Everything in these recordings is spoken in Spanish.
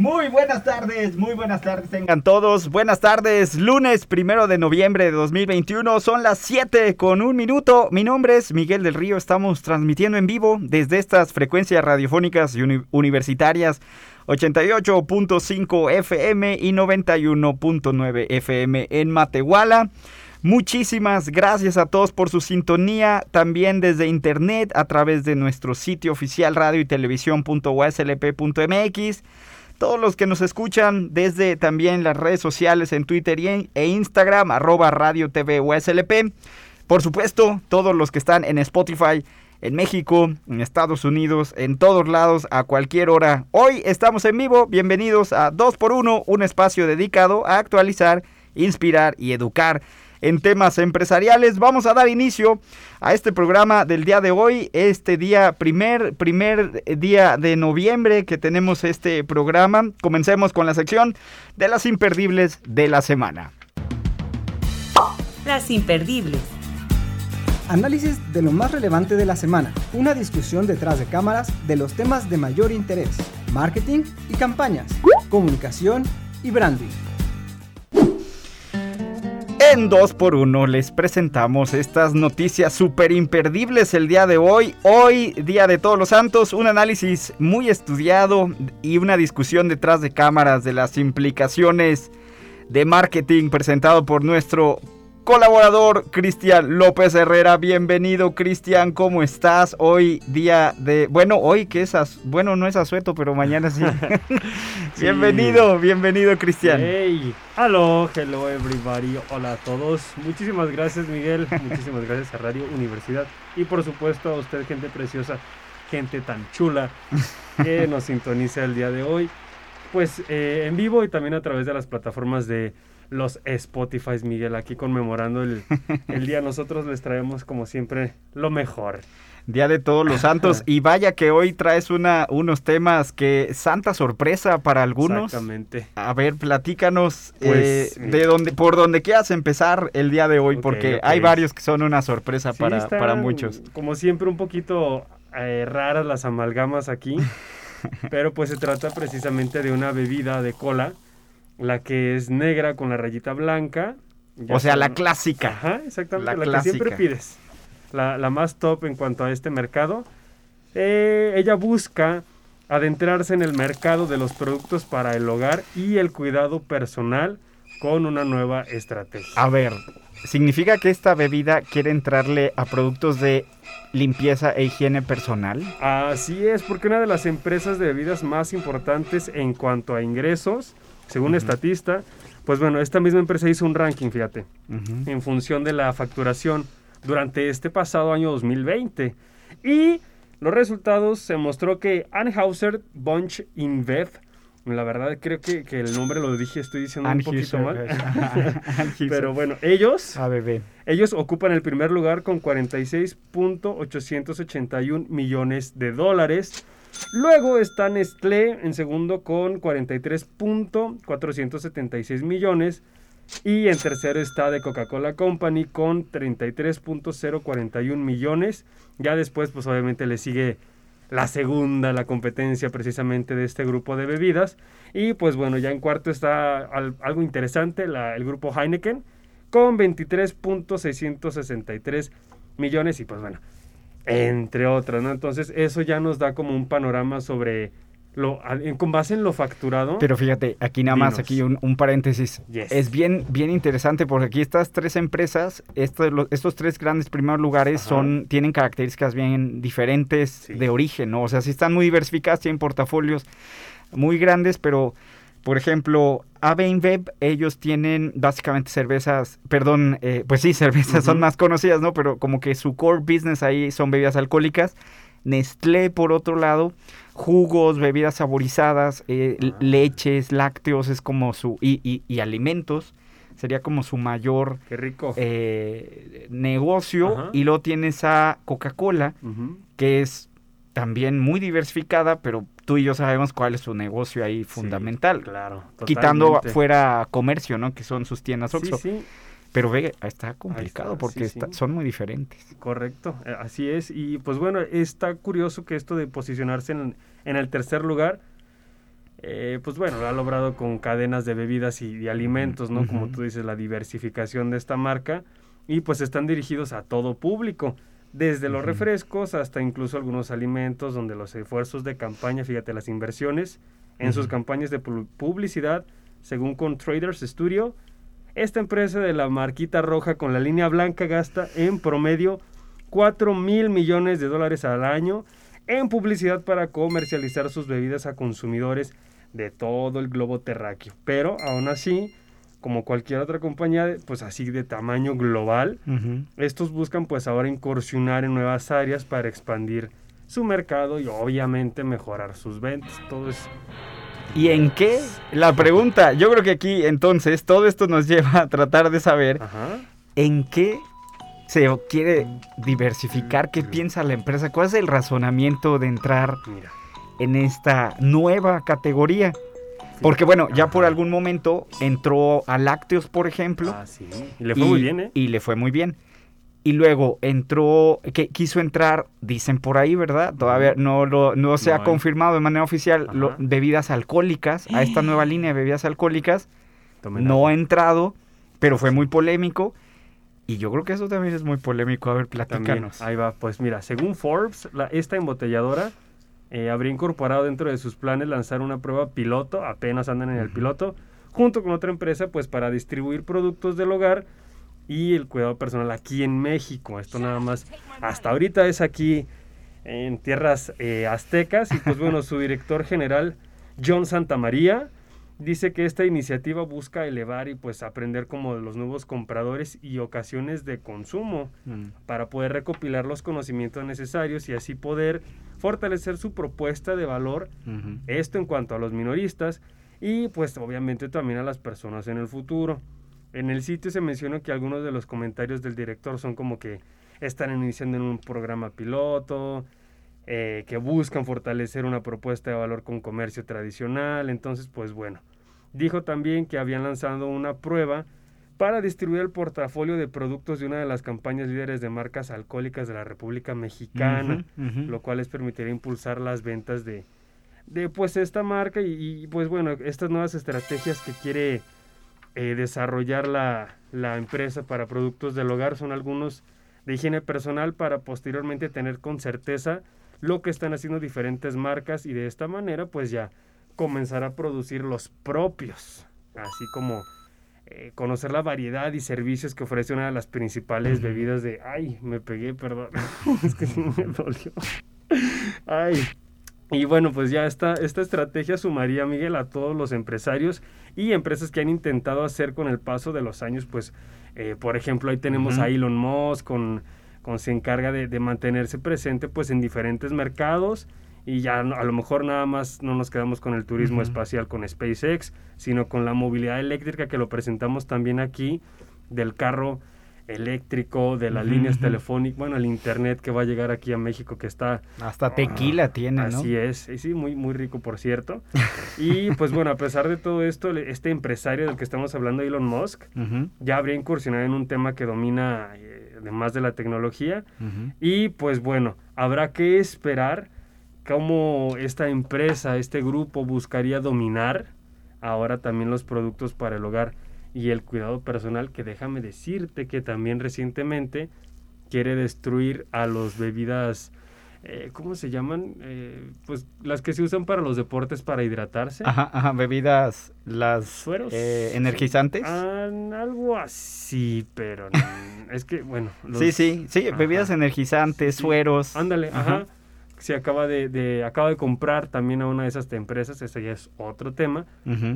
Muy buenas tardes, muy buenas tardes tengan todos. Buenas tardes, lunes primero de noviembre de 2021. Son las 7 con un minuto. Mi nombre es Miguel del Río. Estamos transmitiendo en vivo desde estas frecuencias radiofónicas y uni- universitarias 88.5 FM y 91.9 FM en Matehuala. Muchísimas gracias a todos por su sintonía, también desde internet a través de nuestro sitio oficial radio y televisión.uslp.mx. Todos los que nos escuchan desde también las redes sociales en Twitter y e Instagram, arroba radio TV USLP. Por supuesto, todos los que están en Spotify, en México, en Estados Unidos, en todos lados, a cualquier hora. Hoy estamos en vivo, bienvenidos a 2x1, un espacio dedicado a actualizar, inspirar y educar en temas empresariales. Vamos a dar inicio a este programa del día de hoy, este día, primer, primer día de noviembre que tenemos este programa. Comencemos con la sección de las imperdibles de la semana. Las imperdibles. Análisis de lo más relevante de la semana. Una discusión detrás de cámaras de los temas de mayor interés. Marketing y campañas. Comunicación y branding. En 2x1 les presentamos estas noticias súper imperdibles el día de hoy. Hoy, Día de Todos los Santos, un análisis muy estudiado y una discusión detrás de cámaras de las implicaciones de marketing presentado por nuestro colaborador Cristian López Herrera. Bienvenido Cristian, ¿cómo estás? Hoy día de... Bueno, hoy que es... as- Bueno, no es asueto, pero mañana sí. bienvenido, bienvenido Cristian. Hey, hello, hello everybody, hola a todos. Muchísimas gracias Miguel, muchísimas gracias a Radio Universidad y por supuesto a usted gente preciosa, gente tan chula que nos sintoniza el día de hoy. Pues eh, en vivo y también a través de las plataformas de los Spotify, Miguel, aquí conmemorando el, el día. Nosotros les traemos como siempre lo mejor. Día de Todos los Santos. y vaya que hoy traes una, unos temas que santa sorpresa para algunos. Exactamente. A ver, platícanos Pues, eh, de donde, por donde quieras empezar el día de hoy, porque hay varios que son una sorpresa Sí, para, están, para muchos. Como siempre, un poquito eh, raras las amalgamas aquí. pero pues se trata precisamente de una bebida de cola, la que es negra con la rayita blanca. Ya O sea, la clásica. Ajá, exactamente, La la, que siempre pides. La, la más top en cuanto a este mercado. Eh, ella busca adentrarse en el mercado de los productos para el hogar y el cuidado personal con una nueva estrategia. A ver, ¿significa que esta bebida quiere entrarle a productos de limpieza e higiene personal? Así es, porque una de las empresas de bebidas más importantes en cuanto a ingresos, según Estatista, pues bueno, esta misma empresa hizo un ranking, fíjate, Ujú. en función de la facturación durante este pasado año 2020. Y los resultados se mostró que Anheuser Bunch InBev, la verdad creo que, que el nombre lo dije, estoy diciendo un poquito mal. Pero bueno, ellos ABB. ellos ocupan el primer lugar con 46.881 millones de dólares. Luego está Nestlé en segundo con 43.476 millones. Y en tercero está de Coca-Cola Company con 33.041 millones. Ya después, pues obviamente le sigue la segunda, la competencia precisamente de este grupo de bebidas. Y pues bueno, ya en cuarto está al- algo interesante, el grupo Heineken con 23.663 millones y pues bueno, entre otras, ¿no? Entonces eso ya nos da como un panorama sobre lo, con base en lo facturado. Pero fíjate, aquí nada más, aquí un, un paréntesis. Yes. Es bien, bien interesante porque aquí estas tres empresas, estos, estos tres grandes primeros lugares Ajá. son, tienen características bien diferentes Sí. de origen, ¿no? O sea, sí están muy diversificadas, tienen portafolios muy grandes, pero, por ejemplo, InBev, ellos tienen básicamente cervezas, perdón, eh, pues sí, cervezas son más conocidas, ¿no? Pero como que su core business ahí son bebidas alcohólicas. Nestlé, por otro lado, jugos, bebidas saborizadas, eh, Ah. leches, lácteos, es como su... Y, y- y alimentos, sería como su mayor Qué rico. eh, negocio. Ajá. Y luego tienes a Coca-Cola, que es también muy diversificada, pero tú y yo sabemos cuál es su negocio ahí fundamental. Sí, claro. Quitando fuera comercio, ¿no? Que son sus tiendas Sí, Oxxo. sí, Pero ve, está complicado está, porque sí, está- sí. son muy diferentes. correcto. eh, Así es. Y pues bueno, está curioso que esto de posicionarse en, en el tercer lugar, eh, pues bueno, lo ha logrado con cadenas de bebidas y, alimentos, ¿no? Como tú dices, la diversificación de esta marca. Y pues están dirigidos a todo público. Desde los refrescos hasta incluso algunos alimentos donde los esfuerzos de campaña, fíjate, las inversiones en sus campañas de pu- publicidad, según con Traders Studio, esta empresa de la marquita roja con la línea blanca gasta en promedio 4 mil millones de dólares al año en publicidad para comercializar sus bebidas a consumidores de todo el globo terráqueo. Pero aún así, como cualquier otra compañía, pues así de tamaño global, estos buscan pues ahora incursionar en nuevas áreas para expandir su mercado y obviamente mejorar sus ventas. Todo es ¿Y en qué? La pregunta, yo creo que aquí entonces todo esto nos lleva a tratar de saber Ajá. en qué se quiere diversificar, qué piensa la empresa, cuál es el razonamiento de entrar Mira. en esta nueva categoría. Porque bueno, ya por algún momento entró a lácteos, por ejemplo. Ah, sí. Y le fue muy bien, ¿eh? Y le fue muy bien. Y luego entró, que quiso entrar, dicen por ahí, ¿verdad? Todavía no, lo, no se No ha confirmado de manera oficial lo- bebidas alcohólicas, a esta nueva línea de bebidas alcohólicas. Tomen No ha entrado, pero fue muy polémico. Y yo creo que eso también es muy polémico. A ver, También, platícanos. ahí va, pues mira, según Forbes, la- esta embotelladora eh, habría incorporado dentro de sus planes lanzar una prueba piloto, apenas andan en el piloto, junto con otra empresa, pues para distribuir productos del hogar y el cuidado personal aquí en México. Esto nada más, hasta ahorita es aquí en tierras eh, aztecas y pues bueno, su director general, John Santamaría, dice que esta iniciativa busca elevar y pues aprender como de los nuevos compradores y ocasiones de consumo Mm. para poder recopilar los conocimientos necesarios y así poder fortalecer su propuesta de valor, esto en cuanto a los minoristas y pues obviamente también a las personas en el futuro. En el sitio se menciona que algunos de los comentarios del director son como que están iniciando en un programa piloto, eh, que buscan fortalecer una propuesta de valor con comercio tradicional, entonces pues bueno. Dijo también que habían lanzado una prueba para distribuir el portafolio de productos de una de las campañas líderes de marcas alcohólicas de la República Mexicana, lo cual les permitiría impulsar las ventas de, de pues esta marca y, y, pues bueno, estas nuevas estrategias que quiere eh, desarrollar la, la empresa para productos del hogar son algunos de higiene personal para posteriormente tener con certeza lo que están haciendo diferentes marcas y de esta manera pues ya comenzar a producir los propios, así como eh, conocer la variedad y servicios que ofrece una de las principales bebidas de... Ay, me pegué, perdón. es que sí me dolió. Ay. Y bueno, pues ya esta, esta estrategia sumaría, Miguel, a todos los empresarios y empresas que han intentado hacer con el paso de los años, pues, eh, por ejemplo, ahí tenemos a Elon Musk, con, con se encarga de, de mantenerse presente, pues, en diferentes mercados y ya no- a lo mejor nada más no nos quedamos con el turismo Ujú. espacial con SpaceX, sino con la movilidad eléctrica que lo presentamos también aquí, del carro eléctrico, de las Ujú, líneas ujú. telefónicas, bueno, el internet que va a llegar aquí a México que está Hasta tequila tiene, ¿no? Así es, y sí, muy, muy rico, por cierto. Y pues bueno, a pesar de todo esto, este empresario del que estamos hablando, Elon Musk, Ujú, ya habría incursionado en un tema que domina, eh, además de la tecnología. Y pues bueno, habrá que esperar cómo esta empresa, este grupo buscaría dominar ahora también los productos para el hogar y el cuidado personal, que déjame decirte que también recientemente quiere destruir a los bebidas, eh, ¿cómo se llaman? Eh, pues las que se usan para los deportes para hidratarse. Ajá, ajá, bebidas, las Sueros. eh, energizantes. Ah, algo así, pero no, es que, bueno. sí, los- sí, sí, Ajá. bebidas energizantes, Sí, sueros. Ándale, Ajá. ajá. Se acaba de, de- acaba de comprar también a una de esas empresas, ese ya es otro tema,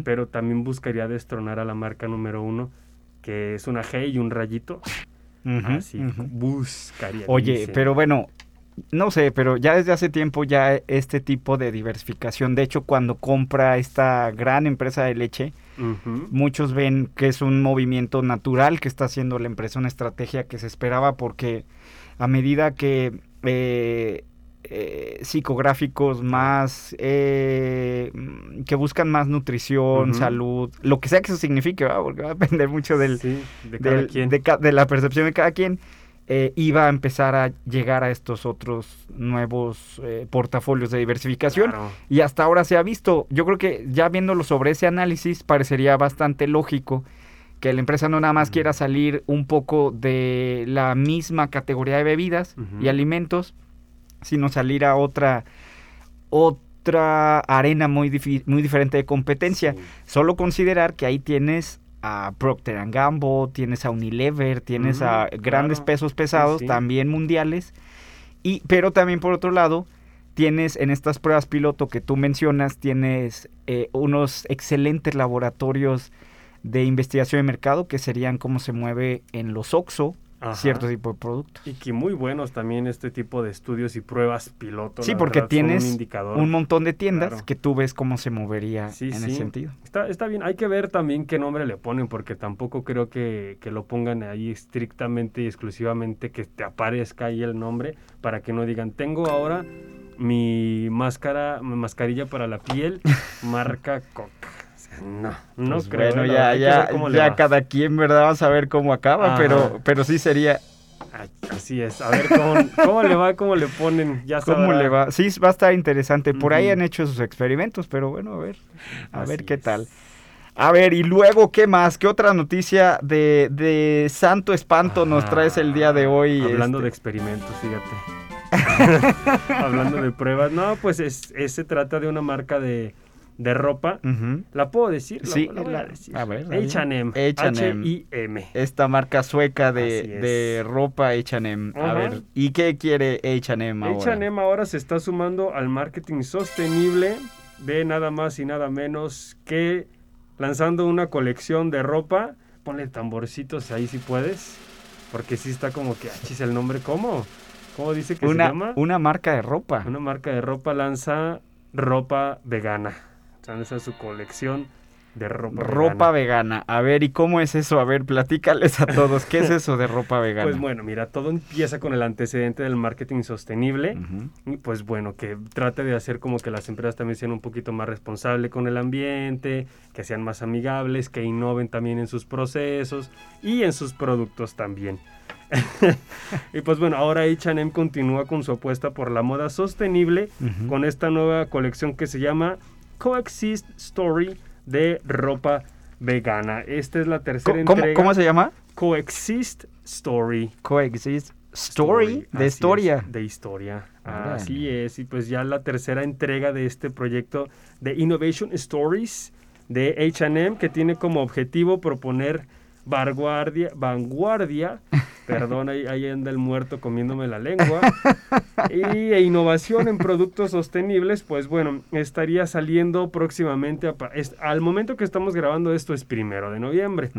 pero también buscaría destronar a la marca número uno, que es una G y un rayito. Ujú, Así ujú. buscaría. Oye, dice. pero bueno, no sé, pero ya desde hace tiempo ya este tipo de diversificación, de hecho cuando compra esta gran empresa de leche, muchos ven que es un movimiento natural que está haciendo la empresa, una estrategia que se esperaba porque a medida que eh, eh, psicográficos más eh, que buscan más nutrición, salud, lo que sea que eso signifique, ¿verdad? porque va a depender mucho del, Sí, de cada del- quien. de, ca- de la percepción de cada quien, eh, iba a empezar a llegar a estos otros nuevos eh, portafolios de diversificación. Claro. Y hasta ahora se ha visto, yo creo que ya viéndolo sobre ese análisis, parecería bastante lógico que la empresa no nada más quiera salir un poco de la misma categoría de bebidas y alimentos, sino salir a otra otra arena muy, muy diferente de competencia. Sí. Solo considerar que ahí tienes a Procter and Gamble, tienes a Unilever, tienes a grandes claro. pesos pesados, sí. también mundiales. Y, pero también por otro lado, tienes en estas pruebas piloto que tú mencionas, tienes eh, unos excelentes laboratorios de investigación de mercado que serían cómo se mueve en los OXO Ajá. cierto tipo de productos. Y que muy buenos también este tipo de estudios y pruebas piloto. Sí, porque verdad, tienes un, indicador. Un montón de tiendas Claro. que tú ves cómo se movería Sí, en sí. ese sentido. Está, está bien, hay que ver también qué nombre le ponen, porque tampoco creo que, que lo pongan ahí estrictamente y exclusivamente que te aparezca ahí el nombre, para que no digan, tengo ahora mi máscara, mi mascarilla para la piel, marca Coca. No, no Pues creo. bueno, la ya, ya, ya cada quien, ¿verdad? Vamos a ver cómo acaba, Ajá. pero, pero sí sería, Ay, Así es, a ver cómo, cómo le va, cómo le ponen, ya ¿cómo sabrá. le va? Sí, va a estar interesante. Por ahí Ujú. han hecho sus experimentos, pero bueno, a ver, a Así ver qué es. tal. A ver, y luego, ¿qué más? ¿Qué otra noticia de, de Santo Espanto nos traes el día de hoy? Hablando de este? experimentos, fíjate. Hablando de pruebas. No, pues es, es- se trata de una marca de, de ropa. ¿La puedo decir? Sí, la voy a la- decir. a ver. H&M. H&M. H-I-M. Esta marca sueca de, de ropa H&M. A ver, ¿y qué quiere H&M ahora? H&M ahora se está sumando al marketing sostenible de nada más y nada menos que lanzando una colección de ropa. Ponle tamborcitos ahí si puedes. Porque sí está como que, achis, el nombre, ¿cómo? ¿Cómo dice que se llama? una marca de ropa. Una marca de ropa lanza ropa vegana. Esa es su colección de ropa, Ropa vegana. vegana. A ver, ¿y cómo es eso? A ver, platícales a todos. ¿Qué es eso de ropa vegana? Pues bueno, mira, todo empieza con el antecedente del marketing sostenible. Ujú. Y pues bueno, que trate de hacer como que las empresas también sean un poquito más responsables con el ambiente, que sean más amigables, que innoven también en sus procesos y en sus productos también. y pues bueno, ahora H&M continúa con su apuesta por la moda sostenible con esta nueva colección que se llama Coexist Story de ropa vegana. Esta es la tercera ¿Cómo, entrega. cómo se llama? Coexist Story. Coexist Story, de así es, historia. de historia. Órale. Así es. Y pues ya la tercera entrega de este proyecto de Innovation Stories de HM, que tiene como objetivo proponer vanguardia, vanguardia, perdón, ahí, ahí anda el muerto comiéndome la lengua, y e innovación en productos sostenibles, pues bueno, estaría saliendo próximamente, a es- al momento que estamos grabando esto es primero de noviembre.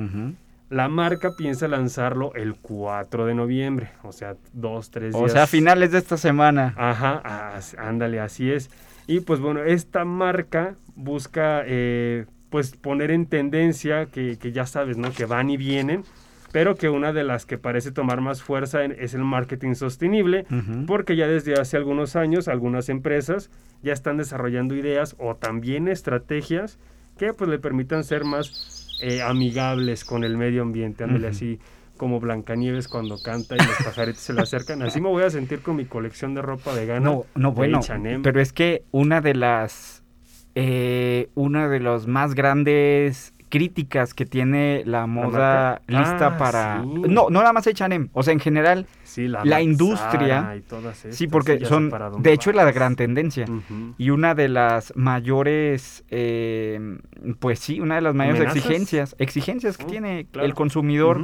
La marca piensa lanzarlo el 4 de noviembre, o sea, dos, tres días. O sea, a finales de esta semana. Ajá, as- ándale, así es. Y pues bueno, esta marca busca eh, pues poner en tendencia que, que ya sabes, ¿no? Que van y vienen, pero que una de las que parece tomar más fuerza en- es el marketing sostenible, porque ya desde hace algunos años algunas empresas ya están desarrollando ideas o también estrategias que pues le permitan ser más eh, amigables con el medio ambiente, ándale así como Blancanieves cuando canta y los pajaritos se le acercan. Así me voy a sentir con mi colección de ropa vegana. No, no, bueno. H&M. Pero es que una de las. Eh, una de las más grandes críticas que tiene la moda lista Ah, para. sí. No, no nada más H&M. O sea, en general. Sí, la, industria- Zara y todas sí, porque son. De hecho, es la gran tendencia. Y una de las mayores, eh, pues sí, una de las mayores ¿Amenazas? exigencias, exigencias que Oh, tiene claro. el consumidor.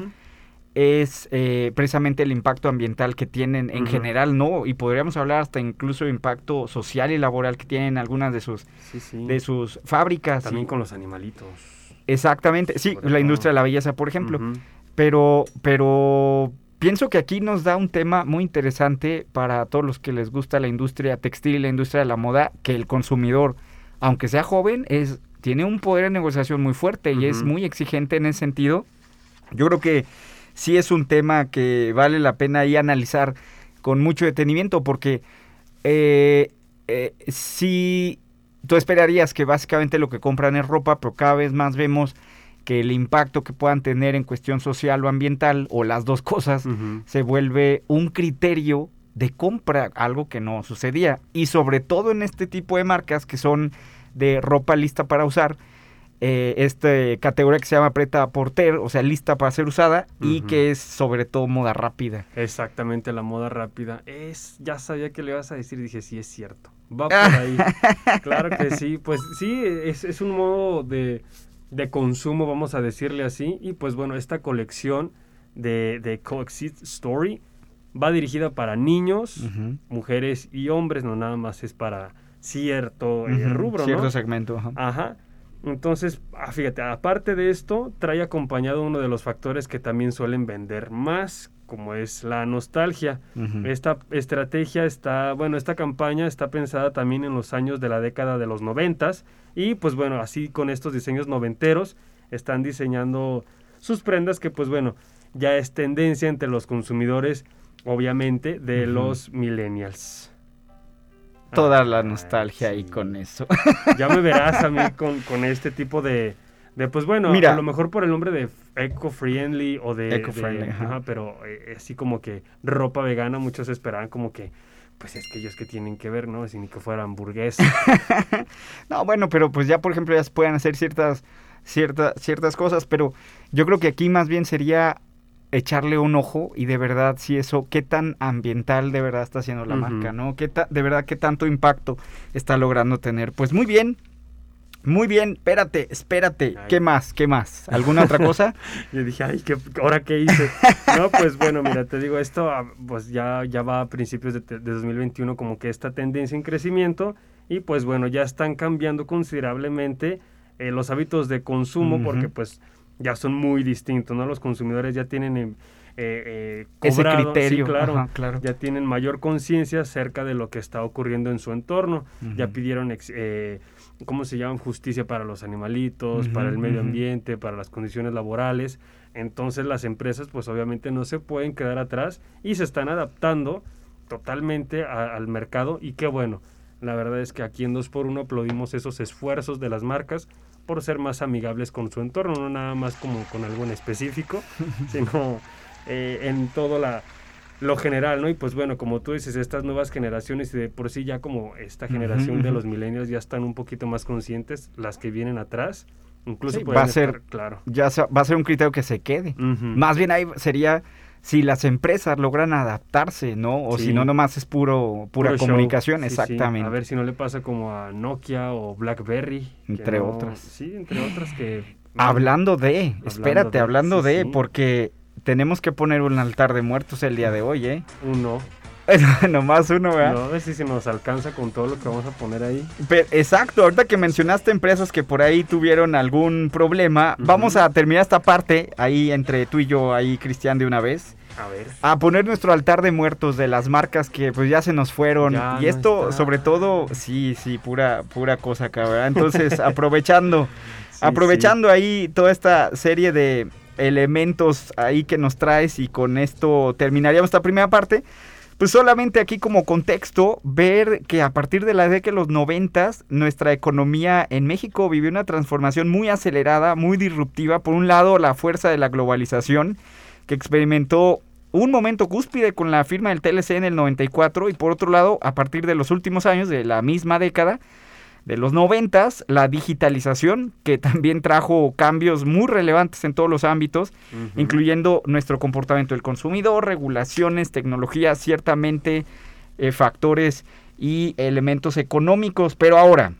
Es eh, precisamente el impacto ambiental que tienen en general, ¿no? Y podríamos hablar hasta incluso de impacto social y laboral que tienen algunas de sus, Sí, sí. de sus fábricas. También y- con los animalitos. Exactamente, sí, la industria de la belleza, por ejemplo. Pero, pero pienso que aquí nos da un tema muy interesante para todos los que les gusta la industria textil y la industria de la moda, que el consumidor, aunque sea joven, es tiene un poder de negociación muy fuerte y es muy exigente en ese sentido. Yo creo que sí es un tema que vale la pena ahí analizar con mucho detenimiento porque eh, eh, si tú esperarías que básicamente lo que compran es ropa, pero cada vez más vemos que el impacto que puedan tener en cuestión social o ambiental o las dos cosas se vuelve un criterio de compra, algo que no sucedía. Y sobre todo en este tipo de marcas que son de ropa lista para usar, eh, esta categoría que se llama preta porter, o sea, lista para ser usada y que es sobre todo moda rápida. Exactamente, la moda rápida. Es, ya sabía que le ibas a decir, dije, sí, es cierto. Va por ahí. claro que sí, pues sí, es, es un modo de, de consumo, vamos a decirle así. Y pues bueno, esta colección de, de Coexist Story va dirigida para niños, mujeres y hombres, no nada más es para cierto eh, Ujú, rubro, Cierto ¿no? segmento. ajá. Ajá. Entonces, ah, fíjate, aparte de esto, trae acompañado uno de los factores que también suelen vender más, como es la nostalgia. Esta estrategia está, bueno, esta campaña está pensada también en los años de la década de los noventas y pues bueno, así con estos diseños noventeros están diseñando sus prendas que pues bueno, ya es tendencia entre los consumidores, obviamente, de los millennials. Toda la Ay, nostalgia ahí con eso. Ya me verás a mí con, con este tipo de, de, pues bueno, Mira. a lo mejor por el nombre de eco-friendly o de... Eco-friendly, de- ajá. ajá, pero eh, así como que ropa vegana, muchos esperaban como que, pues es que ellos que tienen que ver, ¿no? Si ni que fuera hamburguesa. No, bueno, pero pues ya por ejemplo ya se pueden hacer ciertas, ciertas, ciertas cosas, pero yo creo que aquí más bien sería echarle un ojo y de verdad si eso, qué tan ambiental de verdad está haciendo la marca, ¿no? ¿Qué ta- de verdad qué tanto impacto está logrando tener. Pues muy bien, muy bien, espérate, espérate, Ay. ¿qué más? ¿Qué más? ¿Alguna otra cosa? Yo dije, ay, ¿qué, ¿ahora qué hice? No, pues bueno, mira, te digo, esto ah, pues ya, ya va a principios de, te- de 2021 como que esta tendencia en crecimiento y pues bueno, ya están cambiando considerablemente eh, los hábitos de consumo porque pues ya son muy distintos, ¿no? Los consumidores ya tienen eh, eh, Ese cobrado, sí, criterio, claro, ajá, claro. ya tienen mayor conciencia acerca de lo que está ocurriendo en su entorno. Ya pidieron, eh, ¿cómo se llaman? Justicia para los animalitos, para el medio ambiente, para las condiciones laborales. Entonces las empresas pues obviamente no se pueden quedar atrás y se están adaptando totalmente a- al mercado y qué bueno. La verdad es que aquí en 2x1 aplaudimos esos esfuerzos de las marcas por ser más amigables con su entorno, no nada más como con algo en específico, sino eh, en todo la, lo general, ¿no? Y pues bueno, como tú dices, estas nuevas generaciones y de por sí ya como esta generación de ujú. los millennials ya están un poquito más conscientes, las que vienen atrás, incluso Sí, va a ser- estar- claro. Ya se- va a ser un criterio que se quede. Ujú. Más bien ahí sería si las empresas logran adaptarse, ¿no? O Sí. si no, nomás es puro, pura Puro comunicación, Sí, sí. exactamente. A ver si no le pasa como a Nokia o BlackBerry. Entre no- otras. Sí, entre otras que... Hablando de, espérate, de, hablando de, porque tenemos que poner un altar de muertos el día de hoy, ¿eh? Uno. Nomás uno, ¿verdad? No, a ver si se nos alcanza con todo lo que vamos a poner ahí. Pe- exacto, ahorita que mencionaste empresas que por ahí tuvieron algún problema, vamos a terminar esta parte ahí entre tú y yo, ahí Cristian, de una vez, A ver. a poner nuestro altar de muertos de las marcas que pues ya se nos fueron. Ya y no esto, está. sobre todo, sí, sí, pura, pura cosa acá, ¿verdad? Entonces, aprovechando, Sí, aprovechando ahí toda esta serie de elementos ahí que nos traes y con esto terminaríamos esta primera parte. Pues solamente aquí como contexto, ver que a partir de la década de los noventas, nuestra economía en México vivió una transformación muy acelerada, muy disruptiva. Por un lado, la fuerza de la globalización, que experimentó un momento cúspide con la firma del TLC en el 94, y por otro lado, a partir de los últimos años de la misma década, de los noventas, la digitalización, que también trajo cambios muy relevantes en todos los ámbitos, incluyendo nuestro comportamiento del consumidor, regulaciones, tecnología, ciertamente eh, factores y elementos económicos. Pero ahora,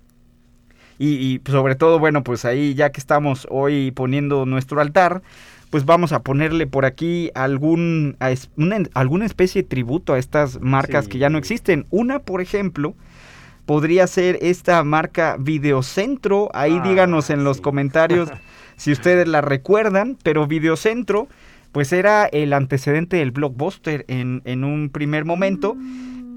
y, y sobre todo, bueno, pues ahí ya que estamos hoy poniendo nuestro altar, pues vamos a ponerle por aquí algún, a es- una, alguna especie de tributo a estas marcas que ya no existen. Una, por ejemplo, podría ser esta marca Videocentro. Ahí Ah, díganos en los comentarios si ustedes la recuerdan, pero Videocentro pues era el antecedente del blockbuster en, en un primer momento.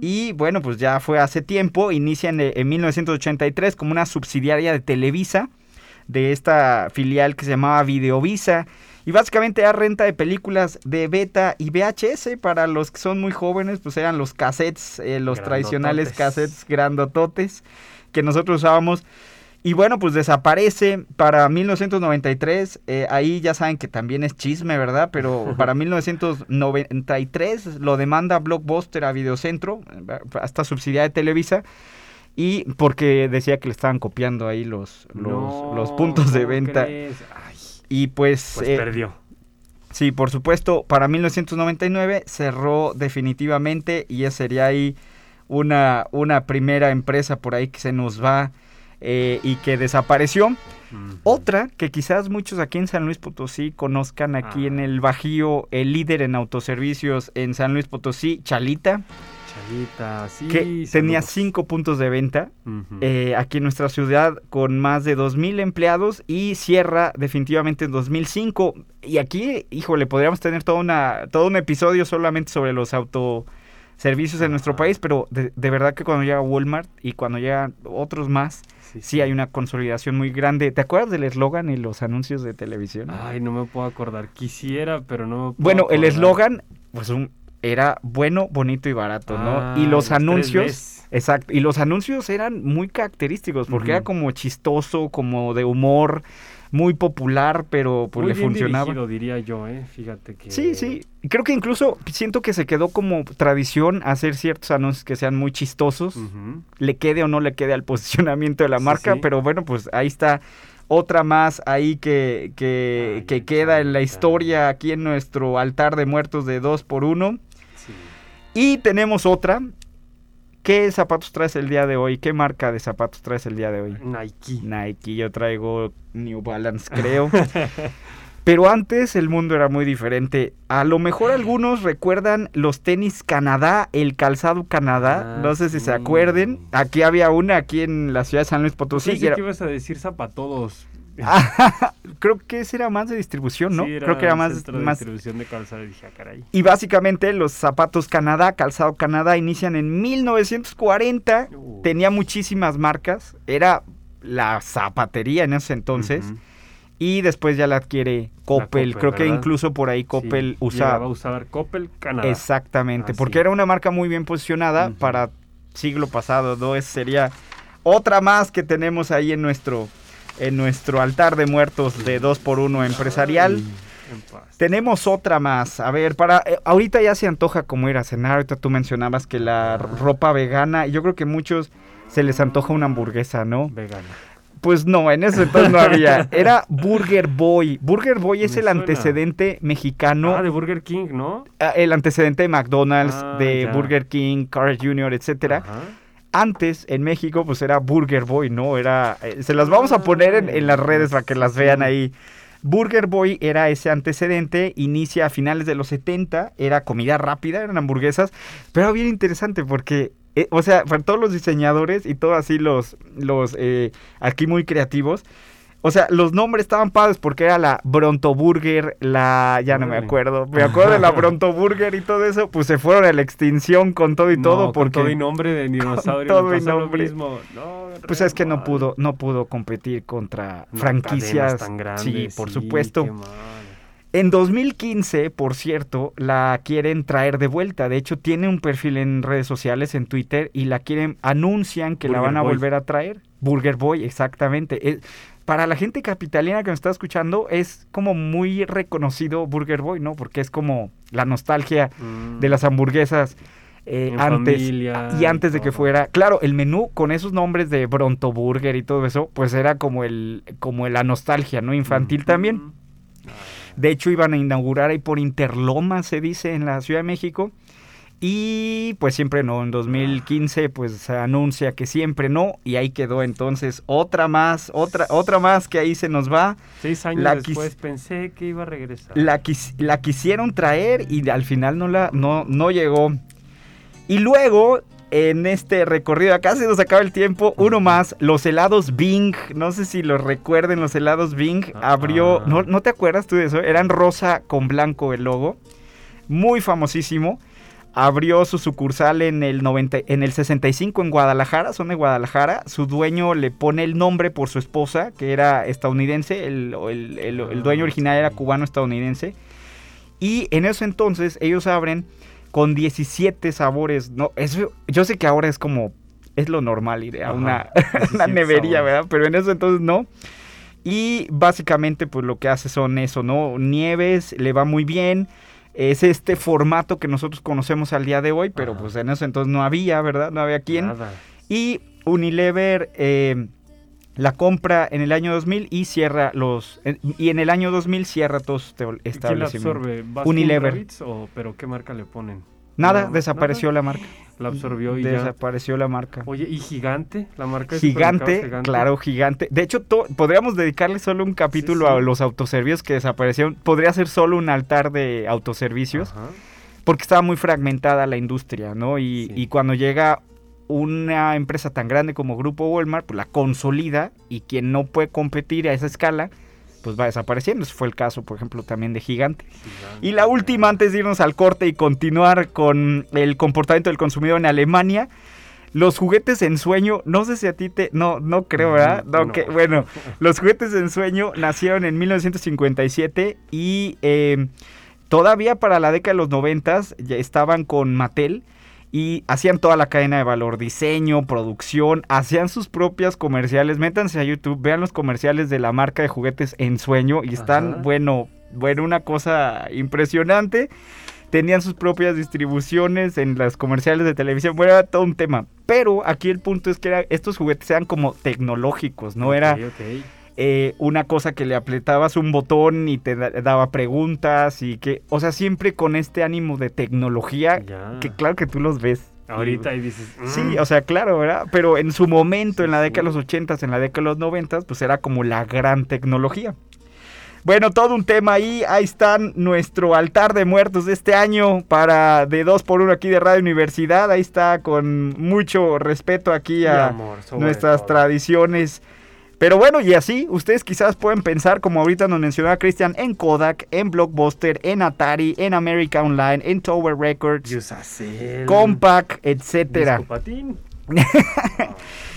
Y bueno, pues ya fue hace tiempo, inicia en, en 1983 como una subsidiaria de Televisa, de esta filial que se llamaba Videovisa. Y básicamente era renta de películas de beta y VHS. Para los que son muy jóvenes, pues eran los cassettes, eh, los tradicionales cassettes grandototes que nosotros usábamos. Y bueno, pues desaparece para 1993. eh, ahí ya saben que también es chisme, ¿verdad? Pero para 1993 lo demanda Blockbuster a Videocentro, eh, hasta subsidiaria de Televisa. Y porque decía que le estaban copiando ahí los, los, No, los puntos de ¿cómo venta. crees? Y pues, pues eh, perdió. Sí, por supuesto, para 1999 cerró definitivamente y esa sería ahí una, una primera empresa por ahí que se nos va eh, y que desapareció. Otra que quizás muchos aquí en San Luis Potosí conozcan aquí Ah. en el Bajío, el líder en autoservicios en San Luis Potosí, Chalita, Sí. que tenía cinco puntos de venta eh, aquí en nuestra ciudad con más de 2.000 empleados y cierra definitivamente en 2005. Y aquí, híjole, podríamos tener toda una, todo un episodio solamente sobre los autoservicios en nuestro país, pero de, de verdad que cuando llega Walmart y cuando llegan otros más, Sí, sí hay una consolidación muy grande. ¿Te acuerdas del eslogan y los anuncios de televisión? Ay, no me puedo acordar. Quisiera, pero no me puedo bueno, el eslogan, pues un- era bueno, bonito y barato, ¿no? Ah, y los tres anuncios... Exacto, y los anuncios eran muy característicos porque era como chistoso, como de humor, muy popular, pero pues Muy le bien funcionaba. dirigido, diría yo, ¿eh? Fíjate que... Sí, sí, creo que incluso siento que se quedó como tradición hacer ciertos anuncios que sean muy chistosos, le quede o no le quede al posicionamiento de la marca, sí. pero bueno, pues ahí está otra más ahí que, que, Ay, que queda en la historia aquí en nuestro altar de muertos de dos por uno. Sí. Y tenemos otra. ¿Qué zapatos traes el día de hoy? ¿Qué marca de zapatos traes el día de hoy? Nike. Nike, yo traigo New Balance, creo. Pero antes el mundo era muy diferente. A lo mejor algunos recuerdan los tenis Canadá, el calzado Canadá. Ah, no sé si sí. se acuerden. Aquí había una aquí en la ciudad de San Luis Potosí. Pensé y era- que ibas a decir zapatodos. Creo que ese era más de distribución, ¿no? Sí, Creo que era más, de más distribución de calzado. y Dije, ah, caray. Y básicamente los zapatos Canadá, calzado Canadá, inician en 1940. Uh. Tenía muchísimas marcas. Era la zapatería en ese entonces. Y después ya la adquiere Coppel. Coppel, Creo que incluso por ahí Coppel Sí, usaba. llegaba a usar Coppel Canadá. Exactamente. Así. Porque era una marca muy bien posicionada para siglo pasado. ¿no? Esa sería otra más que tenemos ahí en nuestro, en nuestro altar de muertos de 2x1 empresarial. Tenemos otra más. A ver, para eh, ahorita ya se antoja como ir a cenar. Ahorita tú mencionabas que la r- ropa vegana. Yo creo que muchos se les antoja una hamburguesa, ¿no? Vegana. Pues no, en ese entonces no había. Era Burger Boy. Burger Boy es el suena. antecedente mexicano, Ah, de Burger King, ¿no? ah, el antecedente de McDonald's, Ah, de ya. Burger King, Carl Jr., etcétera. Ajá. Antes en México pues era Burger Boy, ¿no? Era eh, se las vamos a poner en, en las redes para que las sí. vean ahí. Burger Boy era ese antecedente, inicia a finales de los 70, era comida rápida, eran hamburguesas, pero bien interesante porque, eh, o sea, para todos los diseñadores y todos así los, los eh, aquí muy creativos, o sea, los nombres estaban padres porque era la Bronto Burger, la, ya no me acuerdo, me acuerdo de la Bronto Burger y todo eso, pues se fueron a la extinción con todo y todo con porque... todo y nombre de dinosaurio. todo y lo nombre. mismo. No, Pues es que no pudo, no pudo competir contra No, franquicias. tan grandes, sí, por sí, supuesto. qué mal. En 2015, por cierto, la quieren traer de vuelta. De hecho, tiene un perfil en redes sociales, en Twitter, y la quieren, anuncian que la van a Boy. volver a traer. Burger Boy, exactamente. Para la gente capitalina que nos está escuchando, es como muy reconocido Burger Boy, ¿no? Porque es como la nostalgia Mm. de las hamburguesas eh, antes familia y antes de que fuera claro el menú con esos nombres de Bronto Burger y todo eso pues era como el como la nostalgia no infantil también. De hecho iban a inaugurar ahí por Interloma se dice en la Ciudad de México y pues siempre no en 2015 pues se anuncia que siempre no y ahí quedó entonces otra más otra otra más que ahí se nos va Seis años La después pensé que iba a regresar. la, quis- la quisieron traer y al final no la no, no llegó. Y luego en este recorrido, acá se nos acaba el tiempo, uno más, los helados Bing, no sé si los recuerden, los helados Bing, abrió, Ah. ¿no, ¿no te acuerdas tú de eso? Eran rosa con blanco el logo, muy famosísimo. Abrió su sucursal en el, 90, en el 65 en Guadalajara, son de Guadalajara. Su dueño le pone el nombre por su esposa, que era estadounidense. El, el- el- el dueño original era cubano-estadounidense. Y en ese entonces ellos abren con 17 sabores. No, eso, yo sé que ahora es como, es lo normal ir a Ajá, una, 17 una nevería, sabores. ¿verdad? Pero en ese entonces no. Y básicamente pues lo que hace son eso, ¿no? Nieves, le va muy bien. Es este formato que nosotros conocemos al día de hoy, pero Ajá. pues en ese entonces no había, ¿verdad? No había quién. Nada. Y Unilever eh, la compra en el año 2000 y cierra los... eh, y en el año 2000 cierra todos este ¿Y ¿Quién la establecimientos. absorbe? ¿Baskin Unilever. O pero qué marca le ponen? Nada, No, desapareció la marca. La absorbió y ya. Desapareció la marca. Oye, ¿y Gigante? La marca de Gigante, supermercados claro, gigante. De hecho, podríamos dedicarle solo un capítulo sí. a los autoservicios que desaparecieron. Podría ser solo un altar de autoservicios, Ajá. porque estaba muy fragmentada la industria, ¿no? Y, Sí. y cuando llega una empresa tan grande como Grupo Walmart, pues la consolida y quien no puede competir a esa escala, pues va desapareciendo. Ese fue el caso, por ejemplo, también de Gigante. Gigante. Y la última, antes de irnos al corte y continuar con el comportamiento del consumidor en Alemania, los juguetes en sueño, no sé si a ti te... No, no creo, ¿verdad? Mm, No, no. que- bueno, los juguetes en sueño nacieron en 1957 y eh, todavía para la década de los 90 ya estaban con Mattel y hacían toda la cadena de valor, diseño, producción, hacían sus propias comerciales. Métanse a YouTube, vean los comerciales de la marca de juguetes en sueño y están, Ajá. bueno, bueno, una cosa impresionante. Tenían sus propias distribuciones en las comerciales de televisión, bueno, era todo un tema. Pero aquí el punto es que era- estos juguetes eran como tecnológicos, no era. Eh, una cosa que le apretabas un botón y te da- daba preguntas y que, o sea, siempre con este ánimo de tecnología, Ya. que claro que tú los ves. Ahorita y dices. Sí, mm, o sea, claro, ¿verdad? Pero en su momento, Sí, en la sí. década de los 80, en la década de los 90, pues era como la gran tecnología. Bueno, todo un tema ahí. Ahí están nuestro altar de muertos de este año para de 2 por 1 aquí de Radio Universidad. Ahí está con mucho respeto aquí a amor, nuestras todo. tradiciones. Pero bueno, y así, ustedes quizás pueden pensar, como ahorita nos mencionaba Cristian, en Kodak, en Blockbuster, en Atari, en America Online, en Tower Records, Yusacel. Compaq, etcétera.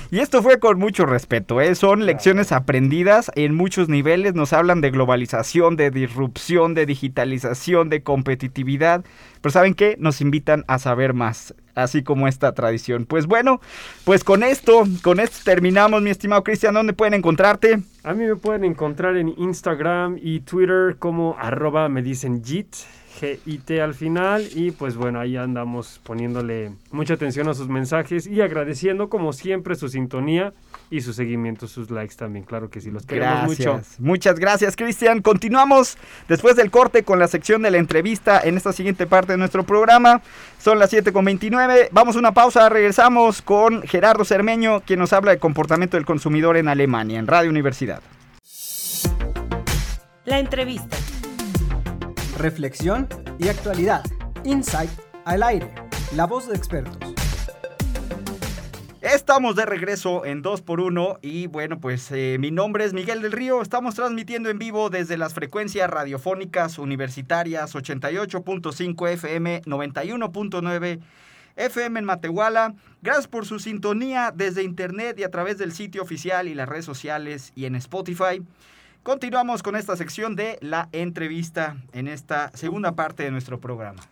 Y esto fue con mucho respeto, ¿eh? son lecciones aprendidas en muchos niveles, nos hablan de globalización, de disrupción, de digitalización, de competitividad, pero ¿saben qué? Nos invitan a saber más, así como esta tradición. Pues bueno, pues con esto, con esto terminamos, mi estimado Cristian, ¿dónde pueden encontrarte? A mí me pueden encontrar en Instagram y Twitter como arroba me dicen JIT, G-I-T al final. Y pues bueno, ahí andamos poniéndole mucha atención a sus mensajes y agradeciendo como siempre su sintonía y su seguimiento, sus likes también. Claro que sí, los queremos Gracias. mucho. Muchas gracias, Cristian. Continuamos después del corte con la sección de la entrevista en esta siguiente parte de nuestro programa. Son las 7.29. Vamos a una pausa. Regresamos con Gerardo Cermeño, quien nos habla de comportamiento del consumidor en Alemania, en Radio Universidad. La entrevista. Reflexión y actualidad. Insight al aire. La voz de expertos. Estamos de regreso en 2x1 y bueno, pues eh, mi nombre es Miguel del Río. Estamos transmitiendo en vivo desde las frecuencias radiofónicas universitarias 88.5 FM, 91.9 FM en Matehuala. Gracias por su sintonía desde internet y a través del sitio oficial y las redes sociales y en Spotify. Continuamos con esta sección de la entrevista en esta segunda parte de nuestro programa.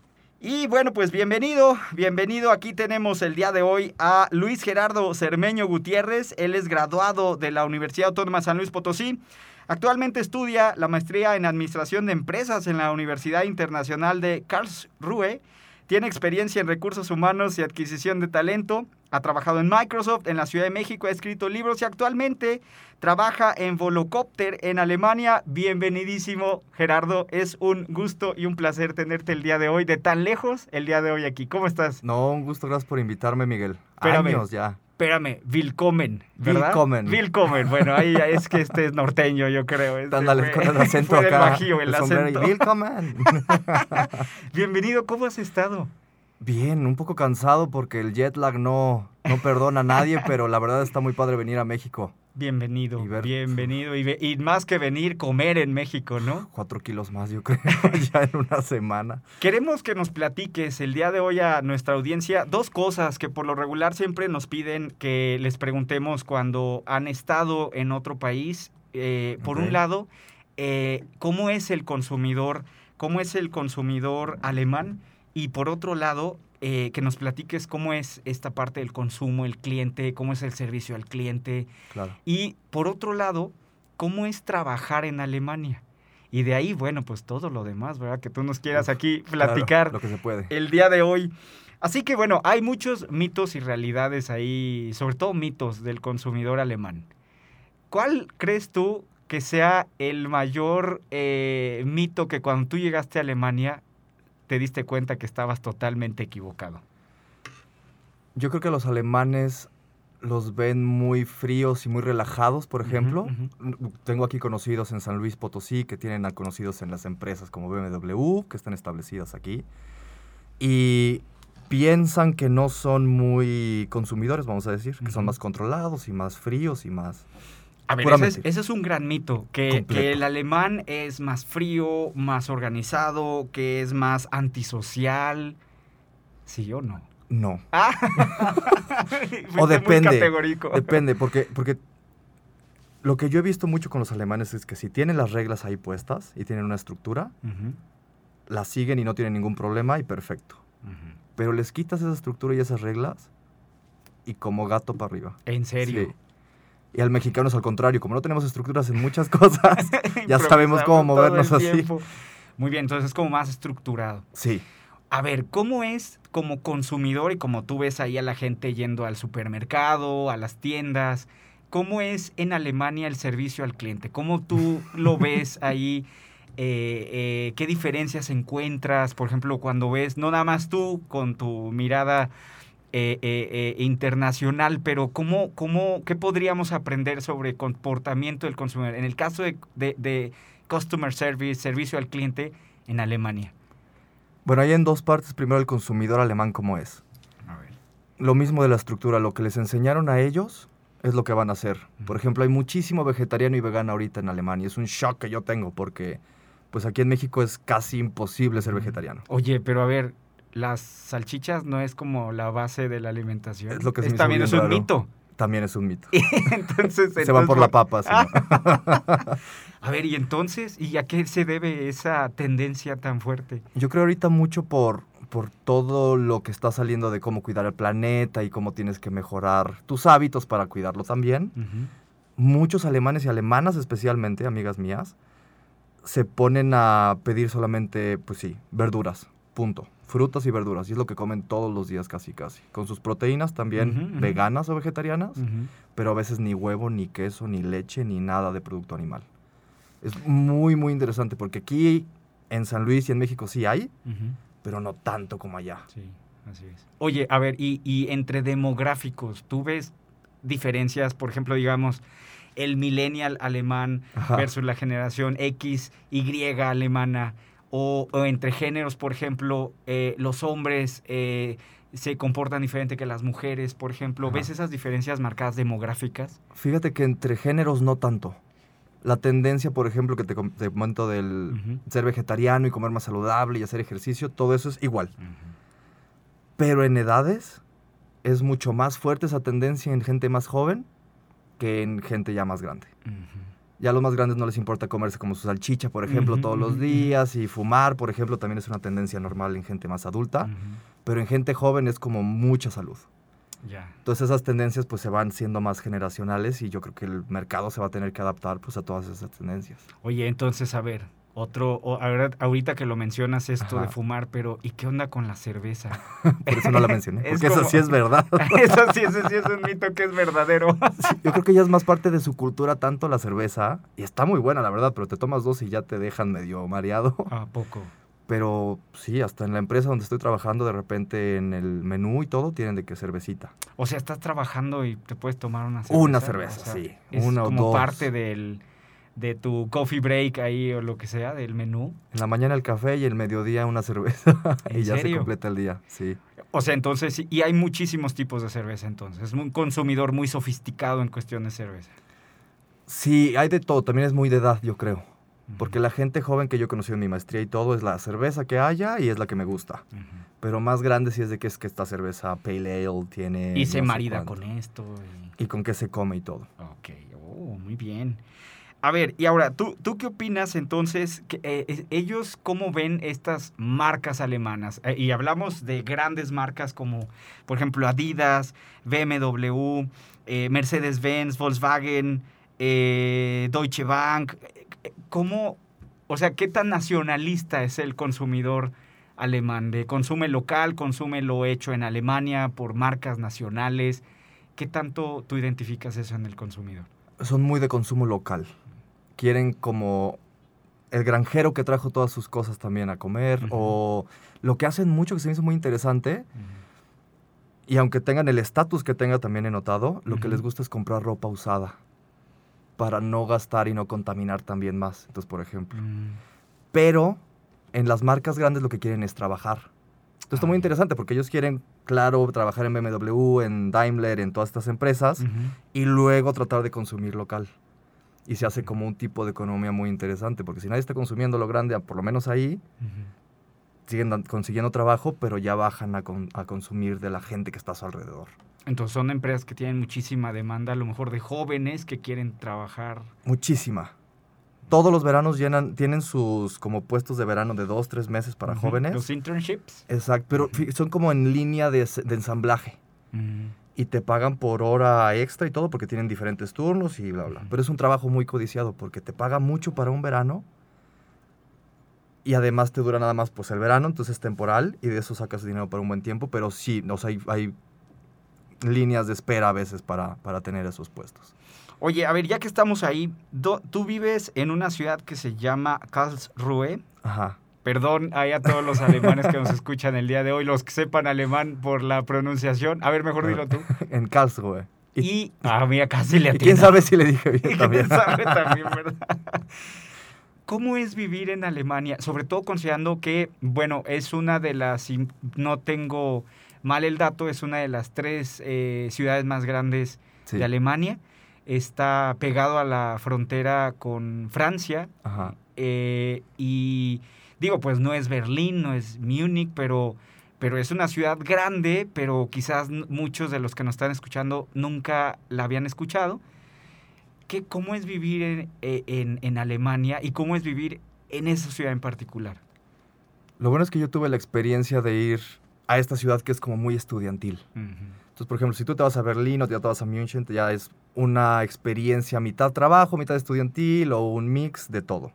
Y bueno, pues bienvenido, bienvenido. Aquí tenemos el día de hoy a Luis Gerardo Cermeño Gutiérrez. Él es graduado de la Universidad Autónoma San Luis Potosí. Actualmente estudia la maestría en Administración de Empresas en la Universidad Internacional de Karlsruhe. Tiene experiencia en recursos humanos y adquisición de talento. Ha trabajado en Microsoft en la Ciudad de México, ha escrito libros y actualmente trabaja en Volocopter en Alemania. Bienvenidísimo, Gerardo. Es un gusto y un placer tenerte el día de hoy, de tan lejos, el día de hoy aquí. ¿Cómo estás? No, un gusto, gracias por invitarme, Miguel. Espérame. Años ya. Espérame, Willkommen, ¿verdad? Willkommen. Willkommen. Bueno, ahí es que este es norteño, yo creo. Este fue- con el acento fue del acá. Bajío, el y acento. Willkommen. Bienvenido, ¿cómo has estado? Bien, un poco cansado porque el jet lag no, no perdona a nadie, pero la verdad está muy padre venir a México. Bienvenido, Y ver- bienvenido. Y, ve- y más que venir, comer en México, ¿no? Cuatro kilos más, yo creo, ya en una semana. Queremos que nos platiques el día de hoy a nuestra audiencia dos cosas que por lo regular siempre nos piden que les preguntemos cuando han estado en otro país. Eh, por un lado, eh, ¿cómo es el consumidor? ¿Cómo es el consumidor alemán? Y por otro lado, eh, que nos platiques cómo es esta parte del consumo, el cliente, cómo es el servicio al cliente. Claro. Y por otro lado, ¿cómo es trabajar en Alemania? Y de ahí, bueno, pues todo lo demás, ¿verdad? Que tú nos quieras aquí Claro, platicar lo que se puede. el día de hoy. Así que bueno, hay muchos mitos y realidades ahí, sobre todo mitos del consumidor alemán. ¿Cuál crees tú que sea el mayor eh, mito que cuando tú llegaste a Alemania te diste cuenta que estabas totalmente equivocado? Yo creo que los alemanes los ven muy fríos y muy relajados, por ejemplo. Tengo aquí conocidos en San Luis Potosí que tienen a conocidos en las empresas como BMW, que están establecidas aquí. Y piensan que no son muy consumidores, vamos a decir, que son más controlados y más fríos y más... A ver, Pura ese es, mentira. ese es un gran mito, que, el alemán es más frío, más organizado, que es más antisocial. ¿Sí o no? No. Ah. O muy depende. categórico. Depende, porque, porque lo que yo he visto mucho con los alemanes es que si tienen las reglas ahí puestas y tienen una estructura, las siguen y no tienen ningún problema y perfecto. Pero les quitas esa estructura y esas reglas y como gato para arriba. ¿En serio? Sí. Y al mexicano es al contrario, como no tenemos estructuras en muchas cosas, ya sabemos cómo movernos así. tiempo. Muy bien, entonces es como más estructurado. Sí. A ver, ¿cómo es como consumidor y como tú ves ahí a la gente yendo al supermercado, a las tiendas? ¿Cómo es en Alemania el servicio al cliente? ¿Cómo tú lo ves ahí? Eh, eh, ¿Qué diferencias encuentras? Por ejemplo, cuando ves, no nada más tú con tu mirada eh, eh, eh, internacional, pero ¿cómo, cómo, ¿qué podríamos aprender sobre comportamiento del consumidor? En el caso de, de- de customer service, servicio al cliente en Alemania. Bueno, hay en dos partes. Primero el consumidor alemán como es. A ver. Lo mismo de la estructura, lo que les enseñaron a ellos es lo que van a hacer. Por ejemplo, hay muchísimo vegetariano y vegano ahorita en Alemania. Es un shock que yo tengo porque pues aquí en México es casi imposible ser vegetariano. Oye, pero a ver, las salchichas no es como la base de la alimentación. Es lo que se hizo también es un raro. mito. También es un mito. entonces, Se van por la papa. A ver, y entonces, ¿y a qué se debe esa tendencia tan fuerte? Yo creo ahorita mucho por, por todo lo que está saliendo de cómo cuidar el planeta y cómo tienes que mejorar tus hábitos para cuidarlo también. Muchos alemanes y alemanas especialmente, amigas mías, se ponen a pedir solamente, pues sí, verduras, punto. Frutas y verduras, y es lo que comen todos los días casi casi. Con sus proteínas también veganas o vegetarianas, pero a veces ni huevo, ni queso, ni leche, ni nada de producto animal. Es muy, muy interesante porque aquí en San Luis y en México sí hay, pero no tanto como allá. Sí, así es. Oye, a ver, y, y entre demográficos, ¿tú ves diferencias, por ejemplo, digamos, el millennial alemán Ajá. versus la generación X, Y alemana, o, o entre géneros, por ejemplo, eh, los hombres eh, se comportan diferente que las mujeres, por ejemplo, ¿ves esas diferencias marcadas demográficas? Fíjate que entre géneros no tanto. La tendencia, por ejemplo, que te, te comento del ser vegetariano y comer más saludable y hacer ejercicio, todo eso es igual. Pero en edades es mucho más fuerte esa tendencia en gente más joven que en gente ya más grande. Ya a los más grandes no les importa comerse como su salchicha, por ejemplo, todos los días y fumar, por ejemplo, también es una tendencia normal en gente más adulta, pero en gente joven es como mucha salud. Ya. Entonces esas tendencias pues se van siendo más generacionales y yo creo que el mercado se va a tener que adaptar pues a todas esas tendencias. Oye, entonces, a ver, otro, o- ahorita que lo mencionas esto de fumar, pero ¿y qué onda con la cerveza? Por eso no la mencioné, Es porque eso sí es verdad. eso sí, ese sí es un mito que es verdadero. Yo creo que ya es más parte de su cultura tanto la cerveza y está muy buena la verdad, pero te tomas dos y ya te dejan medio mareado. ¿A poco? Pero sí, hasta en la empresa donde estoy trabajando de repente en el menú y todo tienen de que cervecita. O sea, estás trabajando y te puedes tomar una cerveza. Una o cerveza, sea, sí, Es una o como dos. parte del, de tu coffee break ahí o lo que sea del menú. En la mañana el café y el mediodía una cerveza. ¿En y ya serio? se completa el día, sí. O sea, entonces, y hay muchísimos tipos de cerveza entonces. Es un consumidor muy sofisticado en cuestión de cerveza. Sí, hay de todo. También es muy de edad, yo creo. Porque la gente joven que yo he conocido en mi maestría y todo es la cerveza que haya y es la que me gusta. Pero más grande sí es de que es que esta cerveza Pale Ale tiene... Y se no marida cuánto. con esto. y- Y con qué se come y todo. Ok, oh, muy bien. A ver, y ahora, ¿tú, tú qué opinas entonces? Eh, ¿Ellos cómo ven estas marcas alemanas? Eh, y hablamos de grandes marcas como, por ejemplo, Adidas, BMW, eh, Mercedes-Benz, Volkswagen, Deutsche Bank. ¿Cómo, o sea, qué tan nacionalista es el consumidor alemán? ¿De consume local, consume lo hecho en Alemania por marcas nacionales? ¿Qué tanto tú identificas eso en el consumidor? Son muy de consumo local. Quieren como el granjero que trajo todas sus cosas también a comer. O lo que hacen mucho que se me hizo muy interesante. Y aunque tengan el estatus que tenga también he notado, lo que les gusta es comprar ropa usada. Para no gastar y no contaminar también más. Entonces, por ejemplo. Mm, Pero en las marcas grandes lo que quieren es trabajar. Entonces está Ah, muy ya. interesante porque ellos quieren, claro, trabajar en BMW, en Daimler, en todas estas empresas y luego tratar de consumir local. Y se hace como un tipo de economía muy interesante porque si nadie está consumiendo lo grande, por lo menos ahí, siguen consiguiendo trabajo, pero ya bajan a, con- a consumir de la gente que está a su alrededor. Entonces son empresas que tienen muchísima demanda, a lo mejor de jóvenes que quieren trabajar. Muchísima. Todos los veranos llenan, tienen sus como puestos de verano de dos, tres meses para jóvenes. Los internships. Exacto, pero son como en línea de, de ensamblaje. Y te pagan por hora extra y todo porque tienen diferentes turnos y bla, bla. Pero es un trabajo muy codiciado porque te paga mucho para un verano y además te dura nada más pues el verano, entonces es temporal y de eso sacas dinero para un buen tiempo. Pero sí, o sea, hay, hay líneas de espera a veces para, para tener esos puestos. Oye, a ver, ya que estamos ahí, do- tú vives en una ciudad que se llama Karlsruhe. Ajá. Perdón ahí a todos los alemanes que nos escuchan el día de hoy, los que sepan alemán por la pronunciación. A ver, mejor dilo tú. En Karlsruhe. Y, Y, ah, mira, casi le y quién sabe si le dije bien ¿Quién también. sabe también, verdad? ¿Cómo es vivir en Alemania? Sobre todo considerando que, bueno, es una de las, no tengo mal el dato, es una de las tres eh, ciudades más grandes Sí. de Alemania. Está pegado a la frontera con Francia. Ajá. eh, y digo, pues no es Berlín, no es Múnich, pero, pero es una ciudad grande, pero quizás muchos de los que nos están escuchando nunca la habían escuchado. ¿Qué, ¿Cómo es vivir en, eh, en- en Alemania y cómo es vivir en esa ciudad en particular? Lo bueno es que yo tuve la experiencia de ir a esta ciudad que es como muy estudiantil. Entonces, por ejemplo, si tú te vas a Berlín o te vas a München, ya es una experiencia mitad trabajo, mitad estudiantil o un mix de todo.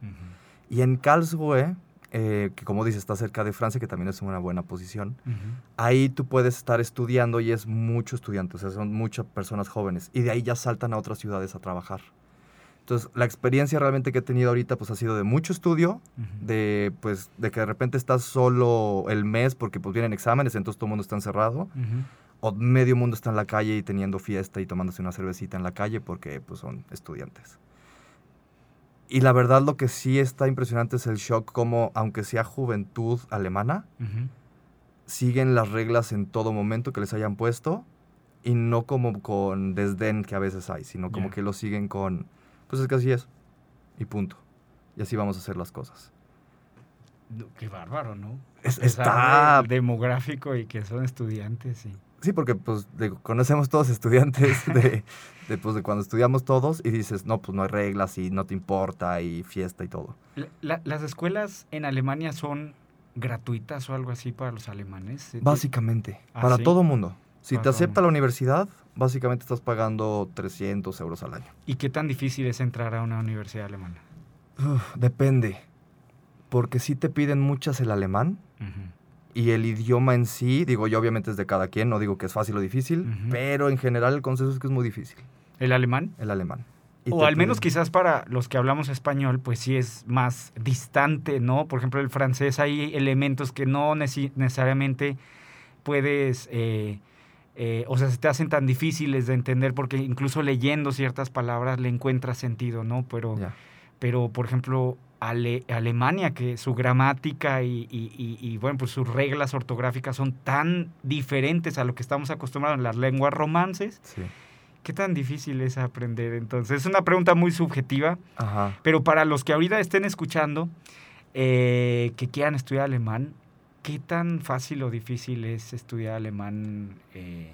Y en Karlsruhe, eh, que como dices está cerca de Francia, que también es una buena posición, ahí tú puedes estar estudiando y es mucho estudiante, o sea, son muchas personas jóvenes. Y de ahí ya saltan a otras ciudades a trabajar. Entonces, la experiencia realmente que he tenido ahorita pues ha sido de mucho estudio, de pues de que de repente estás solo el mes porque pues vienen exámenes, entonces todo el mundo está encerrado o medio mundo está en la calle y teniendo fiesta y tomándose una cervecita en la calle porque pues son estudiantes. Y la verdad lo que sí está impresionante es el shock como aunque sea juventud alemana, siguen las reglas en todo momento que les hayan puesto y no como con desdén que a veces hay, sino como que lo siguen con pues es que así es y punto. Y así vamos a hacer las cosas. Qué bárbaro, ¿no? Es- está demográfico y que son estudiantes, sí. Sí, porque pues digo, conocemos todos estudiantes de, de, pues, de cuando estudiamos todos y dices, no, pues no hay reglas y no te importa y fiesta y todo. La- la- ¿Las escuelas en Alemania son gratuitas o algo así para los alemanes? Básicamente, Ah, para ¿sí? todo mundo. Si Para te acepta la universidad, básicamente estás pagando 300 euros al año. ¿Y qué tan difícil es entrar a una universidad alemana? Uf, depende, porque sí te piden muchas el alemán y el idioma en sí, digo yo obviamente es de cada quien, no digo que es fácil o difícil, pero en general el consenso es que es muy difícil, ¿El alemán? el alemán. Y O al menos quizás para los que hablamos español, pues sí es más distante, ¿no? Por ejemplo, el francés hay elementos que no necesariamente puedes, eh, eh, o sea, se te hacen tan difíciles de entender porque incluso leyendo ciertas palabras le encuentras sentido, ¿no? Pero, pero por ejemplo, Ale- Alemania, que su gramática y, y- y- y, bueno, pues sus reglas ortográficas son tan diferentes a lo que estamos acostumbrados en las lenguas romances, Sí. ¿qué tan difícil es aprender entonces? Es una pregunta muy subjetiva, Ajá. pero para los que ahorita estén escuchando, eh, que quieran estudiar alemán, ¿qué tan fácil o difícil es estudiar alemán eh,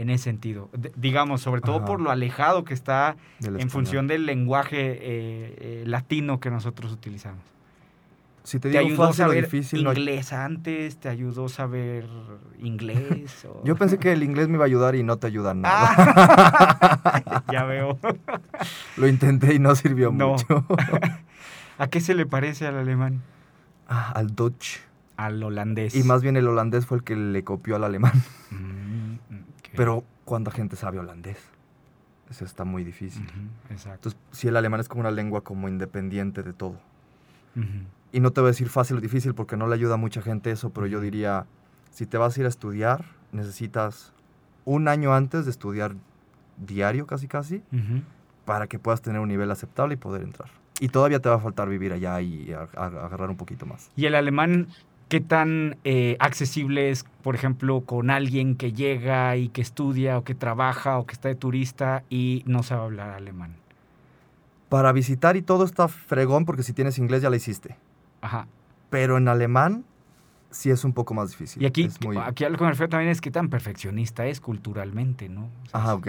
en ese sentido? D- digamos, sobre todo Ajá. por lo alejado que está en español. función del lenguaje eh, eh, latino que nosotros utilizamos. Si te ¿Te, digo ayudó a fácil o saber no inglés antes? ¿Te ayudó a saber inglés? o- Yo pensé que el inglés me iba a ayudar y no te ayuda nada. Ah, ya veo. Lo intenté y no sirvió No. mucho. ¿A qué se le parece al alemán? Ah, al Dutch. Al holandés. Y más bien el holandés fue el que le copió al alemán. Mm, ok. Pero ¿cuánta gente sabe holandés? Eso está muy difícil. Exacto. Entonces, sí, el alemán es como una lengua como independiente de todo. Y no te voy a decir fácil o difícil porque no le ayuda a mucha gente eso, pero yo diría, si te vas a ir a estudiar, necesitas un año antes de estudiar diario casi casi para que puedas tener un nivel aceptable y poder entrar. Y todavía te va a faltar vivir allá y agarrar un poquito más. ¿Y el alemán qué tan eh, accesible es, por ejemplo, con alguien que llega y que estudia o que trabaja o que está de turista y no sabe hablar alemán? Para visitar y todo está fregón porque si tienes inglés ya la hiciste. Ajá. Pero en alemán sí es un poco más difícil. Y aquí, Es muy- aquí a lo que me refiero también es qué tan perfeccionista es culturalmente, ¿no? O sea, Ajá, ok.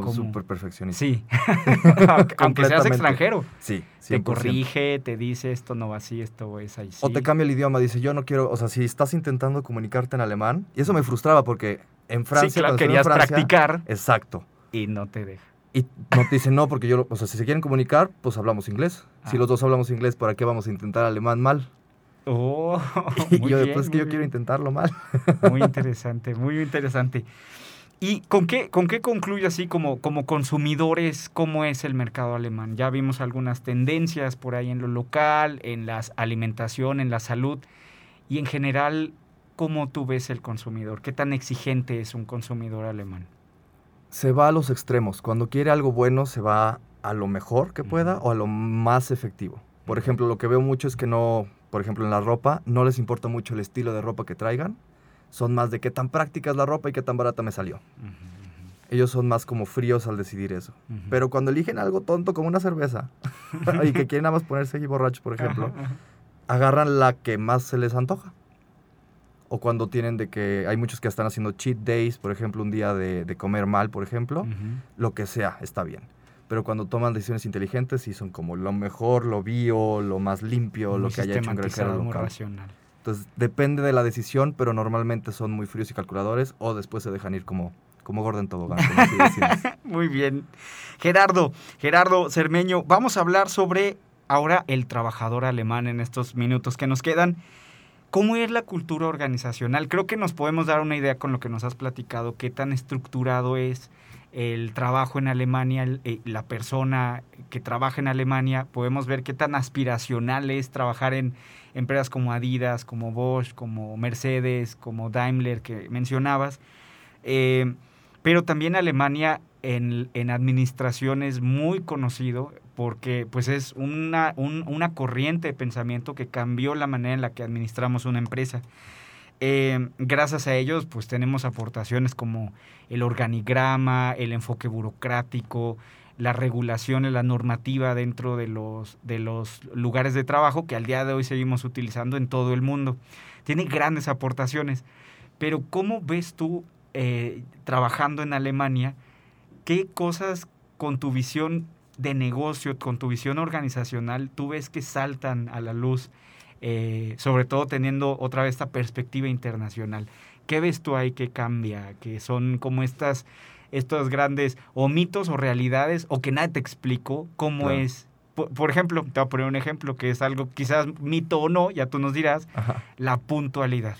No, súper perfeccionista. Sí. aunque, seas extranjero. Sí, Te 100%. corrige, te dice esto no va así, esto es así. O te cambia el idioma, dice, yo no quiero, o sea, si estás intentando comunicarte en alemán, y eso me frustraba porque en Francia, sí, claro, querías Francia- practicar Exacto. y no te deja. Y no te dicen no, porque yo, lo- o sea, si se quieren comunicar, pues hablamos inglés. Si Ah. los dos hablamos inglés, ¿para qué vamos a intentar alemán mal? Oh, Y muy yo, bien, pues es que muy yo quiero bien. intentarlo mal. Muy interesante, muy interesante. ¿Y con qué, con qué concluye así como, como consumidores cómo es el mercado alemán? Ya vimos algunas tendencias por ahí en lo local, en la alimentación, en la salud y en general, ¿cómo tú ves el consumidor? ¿Qué tan exigente es un consumidor alemán? Se va a los extremos. Cuando quiere algo bueno, se va a lo mejor que pueda o a lo más efectivo. Por ejemplo, lo que veo mucho es que no, por ejemplo, en la ropa, no les importa mucho el estilo de ropa que traigan. Son más de qué tan práctica es la ropa y qué tan barata me salió. Ellos son más como fríos al decidir eso. Pero cuando eligen algo tonto como una cerveza y que quieren nada más ponerse ahí borrachos, por ejemplo, agarran la que más se les antoja. O cuando tienen de que hay muchos que están haciendo cheat days, por ejemplo, un día de, de comer mal, por ejemplo, lo que sea, está bien. Pero cuando toman decisiones inteligentes, sí son como lo mejor, lo bio, lo más limpio, lo que haya hecho un granjero local. racional. Entonces, depende de la decisión, pero normalmente son muy fríos y calculadores o después se dejan ir como, como Gordon Tobogán, como. Muy bien. Gerardo, Gerardo Cermeño, vamos a hablar sobre ahora el trabajador alemán en estos minutos que nos quedan. ¿Cómo es la cultura organizacional? Creo que nos podemos dar una idea con lo que nos has platicado, qué tan estructurado es el trabajo en Alemania, eh, la persona que trabaja en Alemania. Podemos ver qué tan aspiracional es trabajar en empresas como Adidas, como Bosch, como Mercedes, como Daimler que mencionabas. Eh, pero también Alemania en, en administración es muy conocido porque pues es una, un- una corriente de pensamiento que cambió la manera en la que administramos una empresa. Eh, gracias a ellos pues tenemos aportaciones como el organigrama, el enfoque burocrático, las regulaciones, la normativa dentro de los, de los lugares de trabajo que al día de hoy seguimos utilizando en todo el mundo. Tiene grandes aportaciones. Pero ¿cómo ves tú eh, trabajando en Alemania? ¿Qué cosas con tu visión de negocio, con tu visión organizacional, tú ves que saltan a la luz, eh, sobre todo teniendo otra vez esta perspectiva internacional? ¿Qué ves tú ahí que cambia? Que son como estas, estos grandes o mitos o realidades o que nadie te explicó cómo Claro. es. Por, por ejemplo, te voy a poner un ejemplo que es algo quizás mito o no, ya tú nos dirás, Ajá. la puntualidad.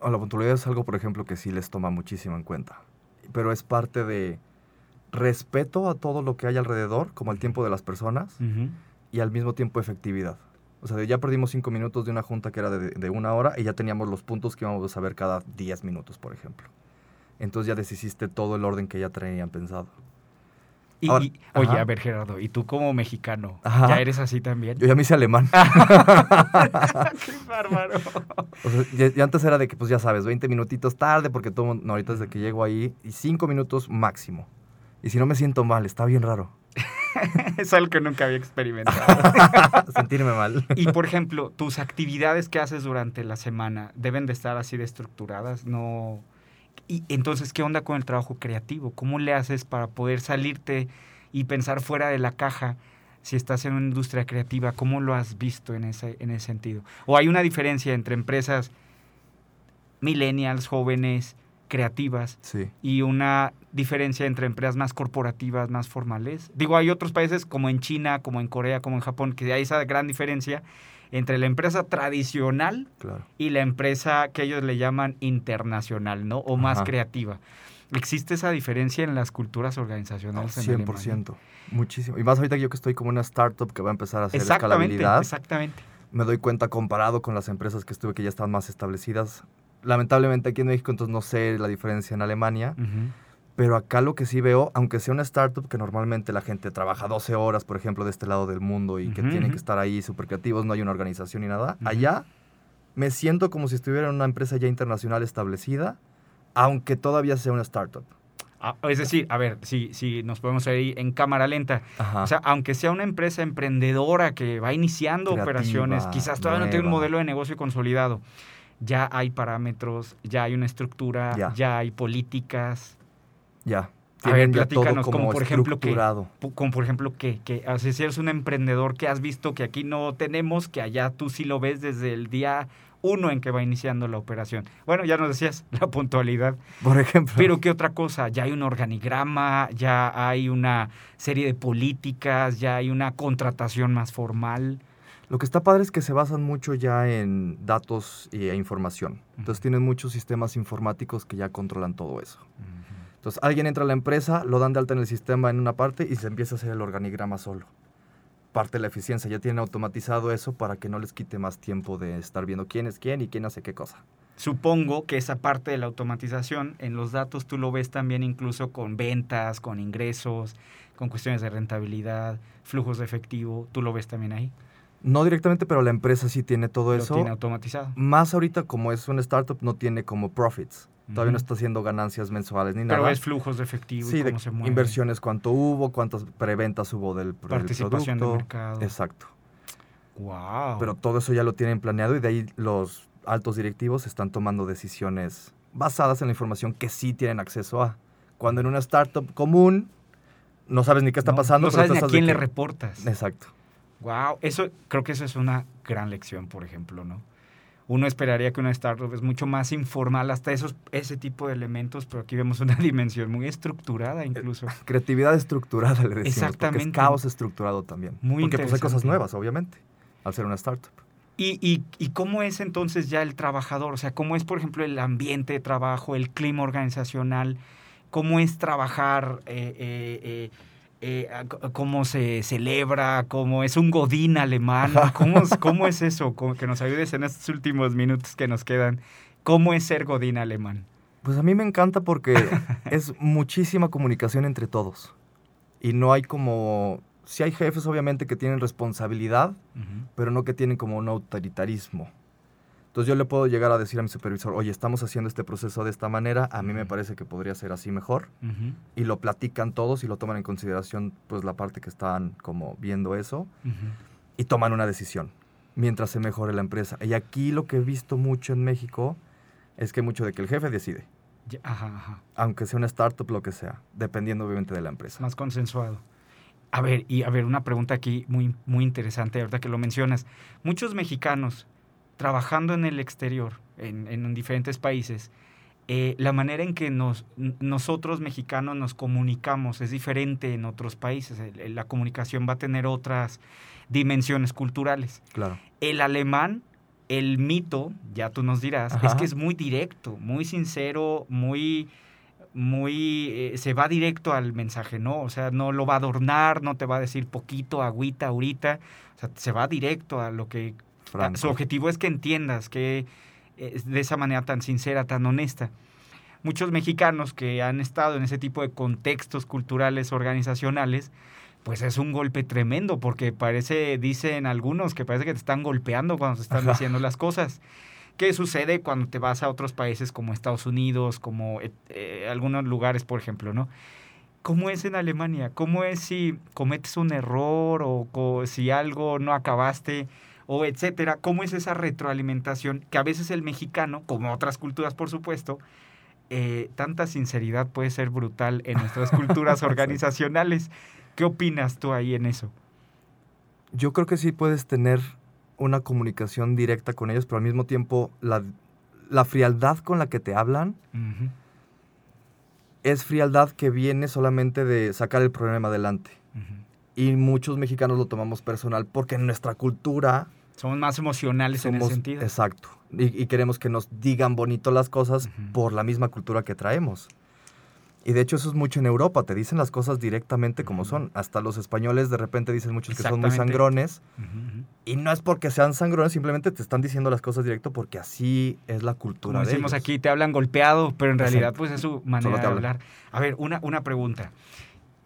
O la puntualidad es algo, por ejemplo, que sí les toma muchísimo en cuenta. Pero es parte de respeto a todo lo que hay alrededor, como el tiempo de las personas, y al mismo tiempo efectividad. O sea, ya perdimos cinco minutos de una junta que era de, de una hora y ya teníamos los puntos que íbamos a ver cada 10 minutos, por ejemplo. Entonces ya deshiciste todo el orden que ya tenían pensado. Y, Ahora- y- oye, ajá. a ver, Gerardo, ¿y tú como mexicano, Ajá. ya eres así también? Yo ya me hice alemán. ¡Qué bárbaro! O sea, ya, ya antes era de que, pues ya sabes, 20 minutitos tarde, porque todo, mundo- no, ahorita desde que llego ahí, y 5 minutos máximo. Y si no me siento mal, está bien raro. es algo que nunca había experimentado. Sentirme mal. y, por ejemplo, tus actividades que haces durante la semana deben de estar así de estructuradas, ¿no? Y entonces, ¿qué onda con el trabajo creativo? ¿Cómo le haces para poder salirte y pensar fuera de la caja si estás en una industria creativa? ¿Cómo lo has visto en ese, en ese sentido? ¿O hay una diferencia entre empresas millennials, jóvenes, creativas, Sí. y una diferencia entre empresas más corporativas, más formales. Digo, hay otros países como en China, como en Corea, como en Japón, que hay esa gran diferencia entre la empresa tradicional Claro. y la empresa que ellos le llaman internacional, ¿no? O más Ajá. creativa. ¿Existe esa diferencia en las culturas organizacionales? Alemania? 100%. Muchísimo. Y más ahorita que yo que estoy como una startup que va a empezar a hacer Exactamente, escalabilidad, exactamente. me doy cuenta comparado con las empresas que estuve que ya estaban más establecidas. Lamentablemente aquí en México entonces no sé la diferencia en Alemania. Pero acá lo que sí veo, aunque sea una startup que normalmente la gente trabaja 12 horas, por ejemplo, de este lado del mundo y que tienen que estar ahí súper creativos, no hay una organización ni nada, allá me siento como si estuviera en una empresa ya internacional establecida, aunque todavía sea una startup. Ah, es decir, a ver, si, si nos podemos ir en cámara lenta, Ajá. O sea, aunque sea una empresa emprendedora que va iniciando Creativa, operaciones, quizás todavía no tiene un modelo de negocio consolidado, ya hay parámetros, ya hay una estructura, ya, Ya. hay políticas. Ya. A ver, platícanos, como por ejemplo. Pu- Como por ejemplo, que o sea, si eres un emprendedor que has visto que aquí no tenemos, que allá tú sí lo ves desde el día uno en que va iniciando la operación. Bueno, ya nos decías, la puntualidad. Por ejemplo. Pero ¿qué otra cosa? Ya hay un organigrama, ya hay una serie de políticas, ya hay una contratación más formal. Lo que está padre es que se basan mucho ya en datos e información. Entonces tienen muchos sistemas informáticos que ya controlan todo eso. Entonces alguien entra a la empresa, lo dan de alta en el sistema en una parte y se empieza a hacer el organigrama solo. Parte de la eficiencia, ya tienen automatizado eso para que no les quite más tiempo de estar viendo quién es quién y quién hace qué cosa. Supongo que esa parte de la automatización en los datos tú lo ves también incluso con ventas, con ingresos, con cuestiones de rentabilidad, flujos de efectivo, tú lo ves también ahí. No directamente, pero la empresa sí tiene todo Lo eso. tiene automatizado. Más ahorita como es una startup no tiene como profits. Todavía no está haciendo ganancias mensuales ni Pero nada. es flujos de efectivo y Sí, de cómo se mueve. inversiones, cuánto hubo, cuántas preventas hubo del, del Participación de producto. mercado. Exacto. Wow. Pero todo eso ya lo tienen planeado y de ahí los altos directivos están tomando decisiones basadas en la información que sí tienen acceso a. Cuando en una startup común no sabes ni qué está no, pasando. No pero sabes ni a de quién le que- reportas. Exacto. Wow, eso creo que eso es una gran lección, por ejemplo, ¿no? Uno esperaría que una startup es mucho más informal hasta esos ese tipo de elementos, pero aquí vemos una dimensión muy estructurada incluso. Creatividad estructurada le decimos. Porque Exactamente. es caos estructurado también. Muy porque pues hay cosas nuevas, obviamente, al ser una startup. ¿Y, y, y cómo es entonces ya el trabajador? O sea, ¿cómo es, por ejemplo, el ambiente de trabajo, el clima organizacional? ¿Cómo es trabajar? eh, eh, eh, eh, ¿Cómo se celebra? ¿Cómo es un godín alemán? ¿Cómo, es- cómo es eso? Que nos ayudes en estos últimos minutos que nos quedan. ¿Cómo es ser godín alemán? Pues a mí me encanta porque es muchísima comunicación entre todos. Y no hay como... Sí hay jefes, obviamente, que tienen responsabilidad, pero no que tienen como un autoritarismo. Entonces yo le puedo llegar a decir a mi supervisor, oye, estamos haciendo este proceso de esta manera, a mí me parece que podría ser así mejor. Y lo platican todos y lo toman en consideración, pues la parte que están como viendo eso, y toman una decisión mientras se mejore la empresa. Y aquí lo que he visto mucho en México es que mucho de que el jefe decide, Ya, Ajá, ajá. aunque sea una startup, lo que sea, dependiendo obviamente de la empresa. más consensuado. A ver, y a ver, una pregunta aquí muy, muy interesante, ahorita que lo mencionas. Muchos mexicanos trabajando en el exterior, en, en diferentes países, eh, la manera en que nos, nosotros mexicanos nos comunicamos es diferente en otros países. La comunicación va a tener otras dimensiones culturales. Claro. El alemán, el mito, ya tú nos dirás, es que es muy directo, muy sincero, muy, muy, eh, se va directo al mensaje, ¿no? O sea, no lo va a adornar, no te va a decir poquito, agüita, ahorita, o sea, se va directo a lo que... Franco. Su objetivo es que entiendas que es de esa manera tan sincera, tan honesta. muchos mexicanos que han estado en ese tipo de contextos culturales organizacionales, pues es un golpe tremendo porque parece, dicen algunos, que parece que te están golpeando cuando se están diciendo las cosas. ¿Qué sucede cuando te vas a otros países como Estados Unidos, como eh, eh, algunos lugares, por ejemplo, ¿no? ¿Cómo es en Alemania? ¿Cómo es si cometes un error o, o si algo no acabaste o etcétera? ¿Cómo es esa retroalimentación que a veces el mexicano, como otras culturas por supuesto, eh, tanta sinceridad puede ser brutal en nuestras culturas organizacionales? ¿Qué opinas tú ahí en eso? Yo creo que sí puedes tener una comunicación directa con ellos, pero al mismo tiempo la, la frialdad con la que te hablan es frialdad que viene solamente de sacar el problema adelante. Y muchos mexicanos lo tomamos personal porque en nuestra cultura Somos más emocionales en ese sentido. Exacto. Y, y queremos que nos digan bonito las cosas por la misma cultura que traemos. Y de hecho eso es mucho en Europa, te dicen las cosas directamente como son. Hasta los españoles de repente dicen muchos que son muy sangrones. Y no es porque sean sangrones, simplemente te están diciendo las cosas directo porque así es la cultura Como de decimos ellos. aquí, te hablan golpeado, pero en realidad pues es su manera de hablar. A ver, una, una pregunta.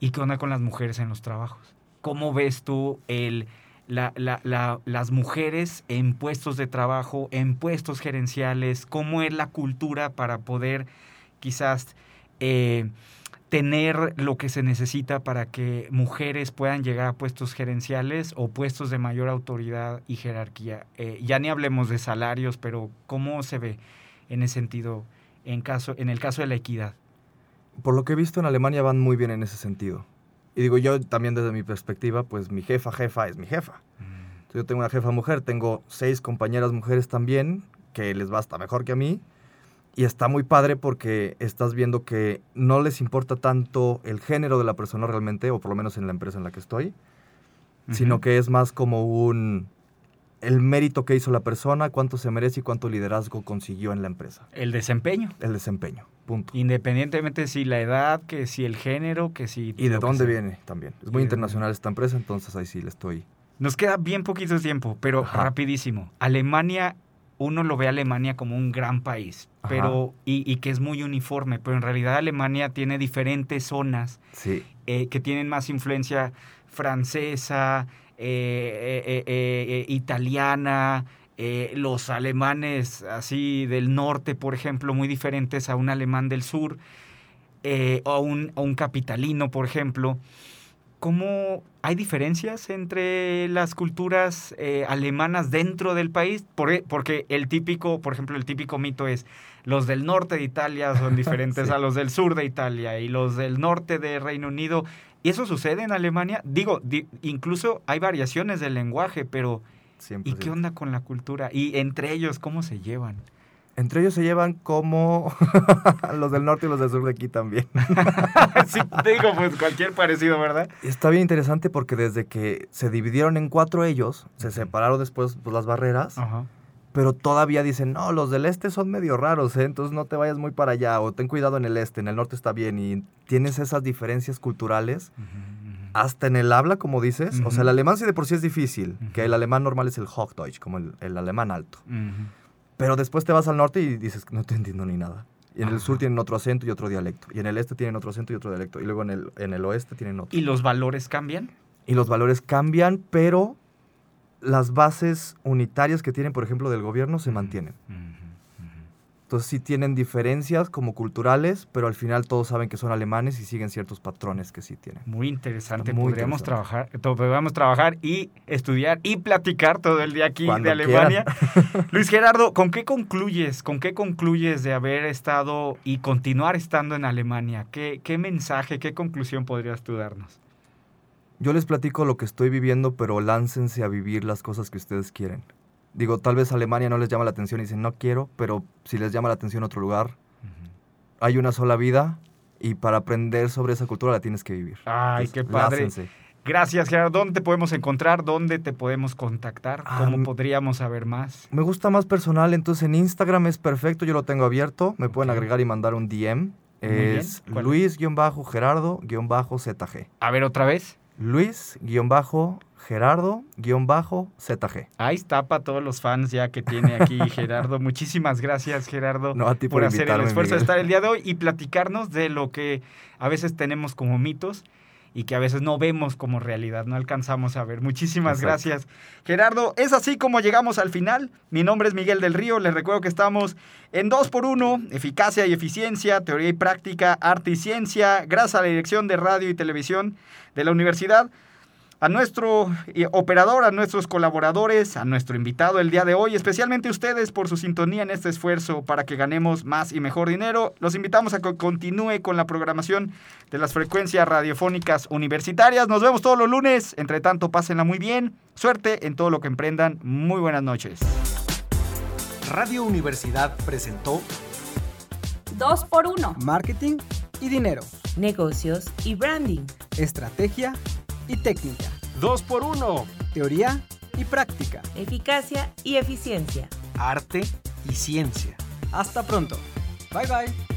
¿Y qué onda con las mujeres en los trabajos? ¿Cómo ves tú el, la- la- la- las mujeres en puestos de trabajo, en puestos gerenciales? ¿Cómo es la cultura para poder quizás eh, tener lo que se necesita para que mujeres puedan llegar a puestos gerenciales o puestos de mayor autoridad y jerarquía? Eh, ya ni hablemos de salarios, pero ¿cómo se ve en ese sentido en el caso de la equidad? Por lo que he visto en Alemania van muy bien en ese sentido. Y digo yo también desde mi perspectiva, pues mi jefa, jefa es mi jefa. Entonces, yo tengo una jefa mujer, tengo seis compañeras mujeres también, que les va hasta mejor que a mí. Y está muy padre porque estás viendo que no les importa tanto el género de la persona realmente, o por lo menos en la empresa en la que estoy, sino que es más como un... el mérito que hizo la persona, cuánto se merece y cuánto liderazgo consiguió en la empresa. El desempeño. El desempeño, punto. Independientemente de si la edad, que si el género, que si... Y de dónde viene también. Es muy internacional esta empresa, entonces ahí sí le estoy... Nos queda bien poquito tiempo, pero Ajá. rapidísimo. Alemania, uno lo ve a Alemania como un gran país, Ajá. pero y, y que es muy uniforme, pero en realidad Alemania tiene diferentes zonas Sí, eh, que tienen más influencia francesa, eh, eh, eh, italiana, los alemanes así del norte, por ejemplo, muy diferentes a un alemán del sur, o a un, a un capitalino, por ejemplo. ¿Cómo hay diferencias entre las culturas eh, alemanas dentro del país? E, porque el típico, por ejemplo, el típico mito es los del norte de Italia son diferentes Sí. a los del sur de Italia y los del norte de Reino Unido. ¿Y eso sucede en Alemania? Digo, di- incluso hay variaciones del lenguaje, pero siempre. ¿y qué onda con la cultura? Y entre ellos, ¿cómo se llevan? Entre ellos se llevan como los del norte y los del sur de aquí también. sí, digo, pues cualquier parecido, ¿verdad? Está bien interesante porque desde que se dividieron en cuatro ellos, se separaron después pues, las barreras, Ajá. Pero todavía dicen, no, los del este son medio raros, ¿eh? entonces no te vayas muy para allá, o ten cuidado en el este, en el norte está bien, y tienes esas diferencias culturales, hasta en el habla, como dices. O sea, el alemán sí de por sí es difícil, que el alemán normal es el Hochdeutsch, como el, el alemán alto. Pero después te vas al norte y dices, no te entiendo ni nada. Y en el sur tienen otro acento y otro dialecto. Y en el este tienen otro acento y otro dialecto. Y luego en el, en el oeste tienen otro. ¿Y los valores cambian? Y los valores cambian, pero las bases unitarias que tienen, por ejemplo, del gobierno se mantienen. Entonces sí tienen diferencias como culturales, pero al final todos saben que son alemanes y siguen ciertos patrones que sí tienen. Muy interesante. Muy podríamos interesante. trabajar, podríamos trabajar y estudiar y platicar todo el día aquí Cuando de Alemania. Luis Gerardo, ¿con qué concluyes? ¿Con qué concluyes de haber estado y continuar estando en Alemania? ¿Qué, qué mensaje, qué conclusión podrías tú darnos? Yo les platico lo que estoy viviendo, pero láncense a vivir las cosas que ustedes quieren. Digo, tal vez Alemania no les llama la atención y dicen no quiero, pero si les llama la atención otro lugar, hay una sola vida y para aprender sobre esa cultura la tienes que vivir. Ay, Entonces, qué padre. láncense. Gracias, Gerardo. ¿Dónde te podemos encontrar? ¿Dónde te podemos contactar? Ah, ¿Cómo m- podríamos saber más? Me gusta más personal, entonces en Instagram es perfecto, yo lo tengo abierto, me pueden Ok. agregar y mandar un DM. Muy. Es ¿Cuál Luis-Gerardo-ZG. A ver, otra vez. Luis-Gerardo-ZG. Ahí está para todos los fans ya que tiene aquí Gerardo. Muchísimas gracias, Gerardo, No, a ti por hacer el esfuerzo de estar el día de hoy y platicarnos de lo que a veces tenemos como mitos y que a veces no vemos como realidad, no alcanzamos a ver. Muchísimas Exacto. gracias, Gerardo. Es así como llegamos al final. Mi nombre es Miguel del Río. Les recuerdo que estamos en 2x1, eficacia y eficiencia, teoría y práctica, arte y ciencia, gracias a la dirección de radio y televisión de la universidad a nuestro eh, operador, a nuestros colaboradores, a nuestro invitado el día de hoy, especialmente ustedes por su sintonía en este esfuerzo para que ganemos más y mejor dinero. Los invitamos a que continúe con la programación de las frecuencias radiofónicas universitarias. Nos vemos todos los lunes. Entre tanto, pásenla muy bien. Suerte en todo lo que emprendan. Muy buenas noches. Radio Universidad presentó 2 por 1 Marketing y dinero. negocios y branding. Estrategia y técnica. 2 por 1 Teoría y práctica. Eficacia y eficiencia. Arte y ciencia. Hasta pronto. Bye bye.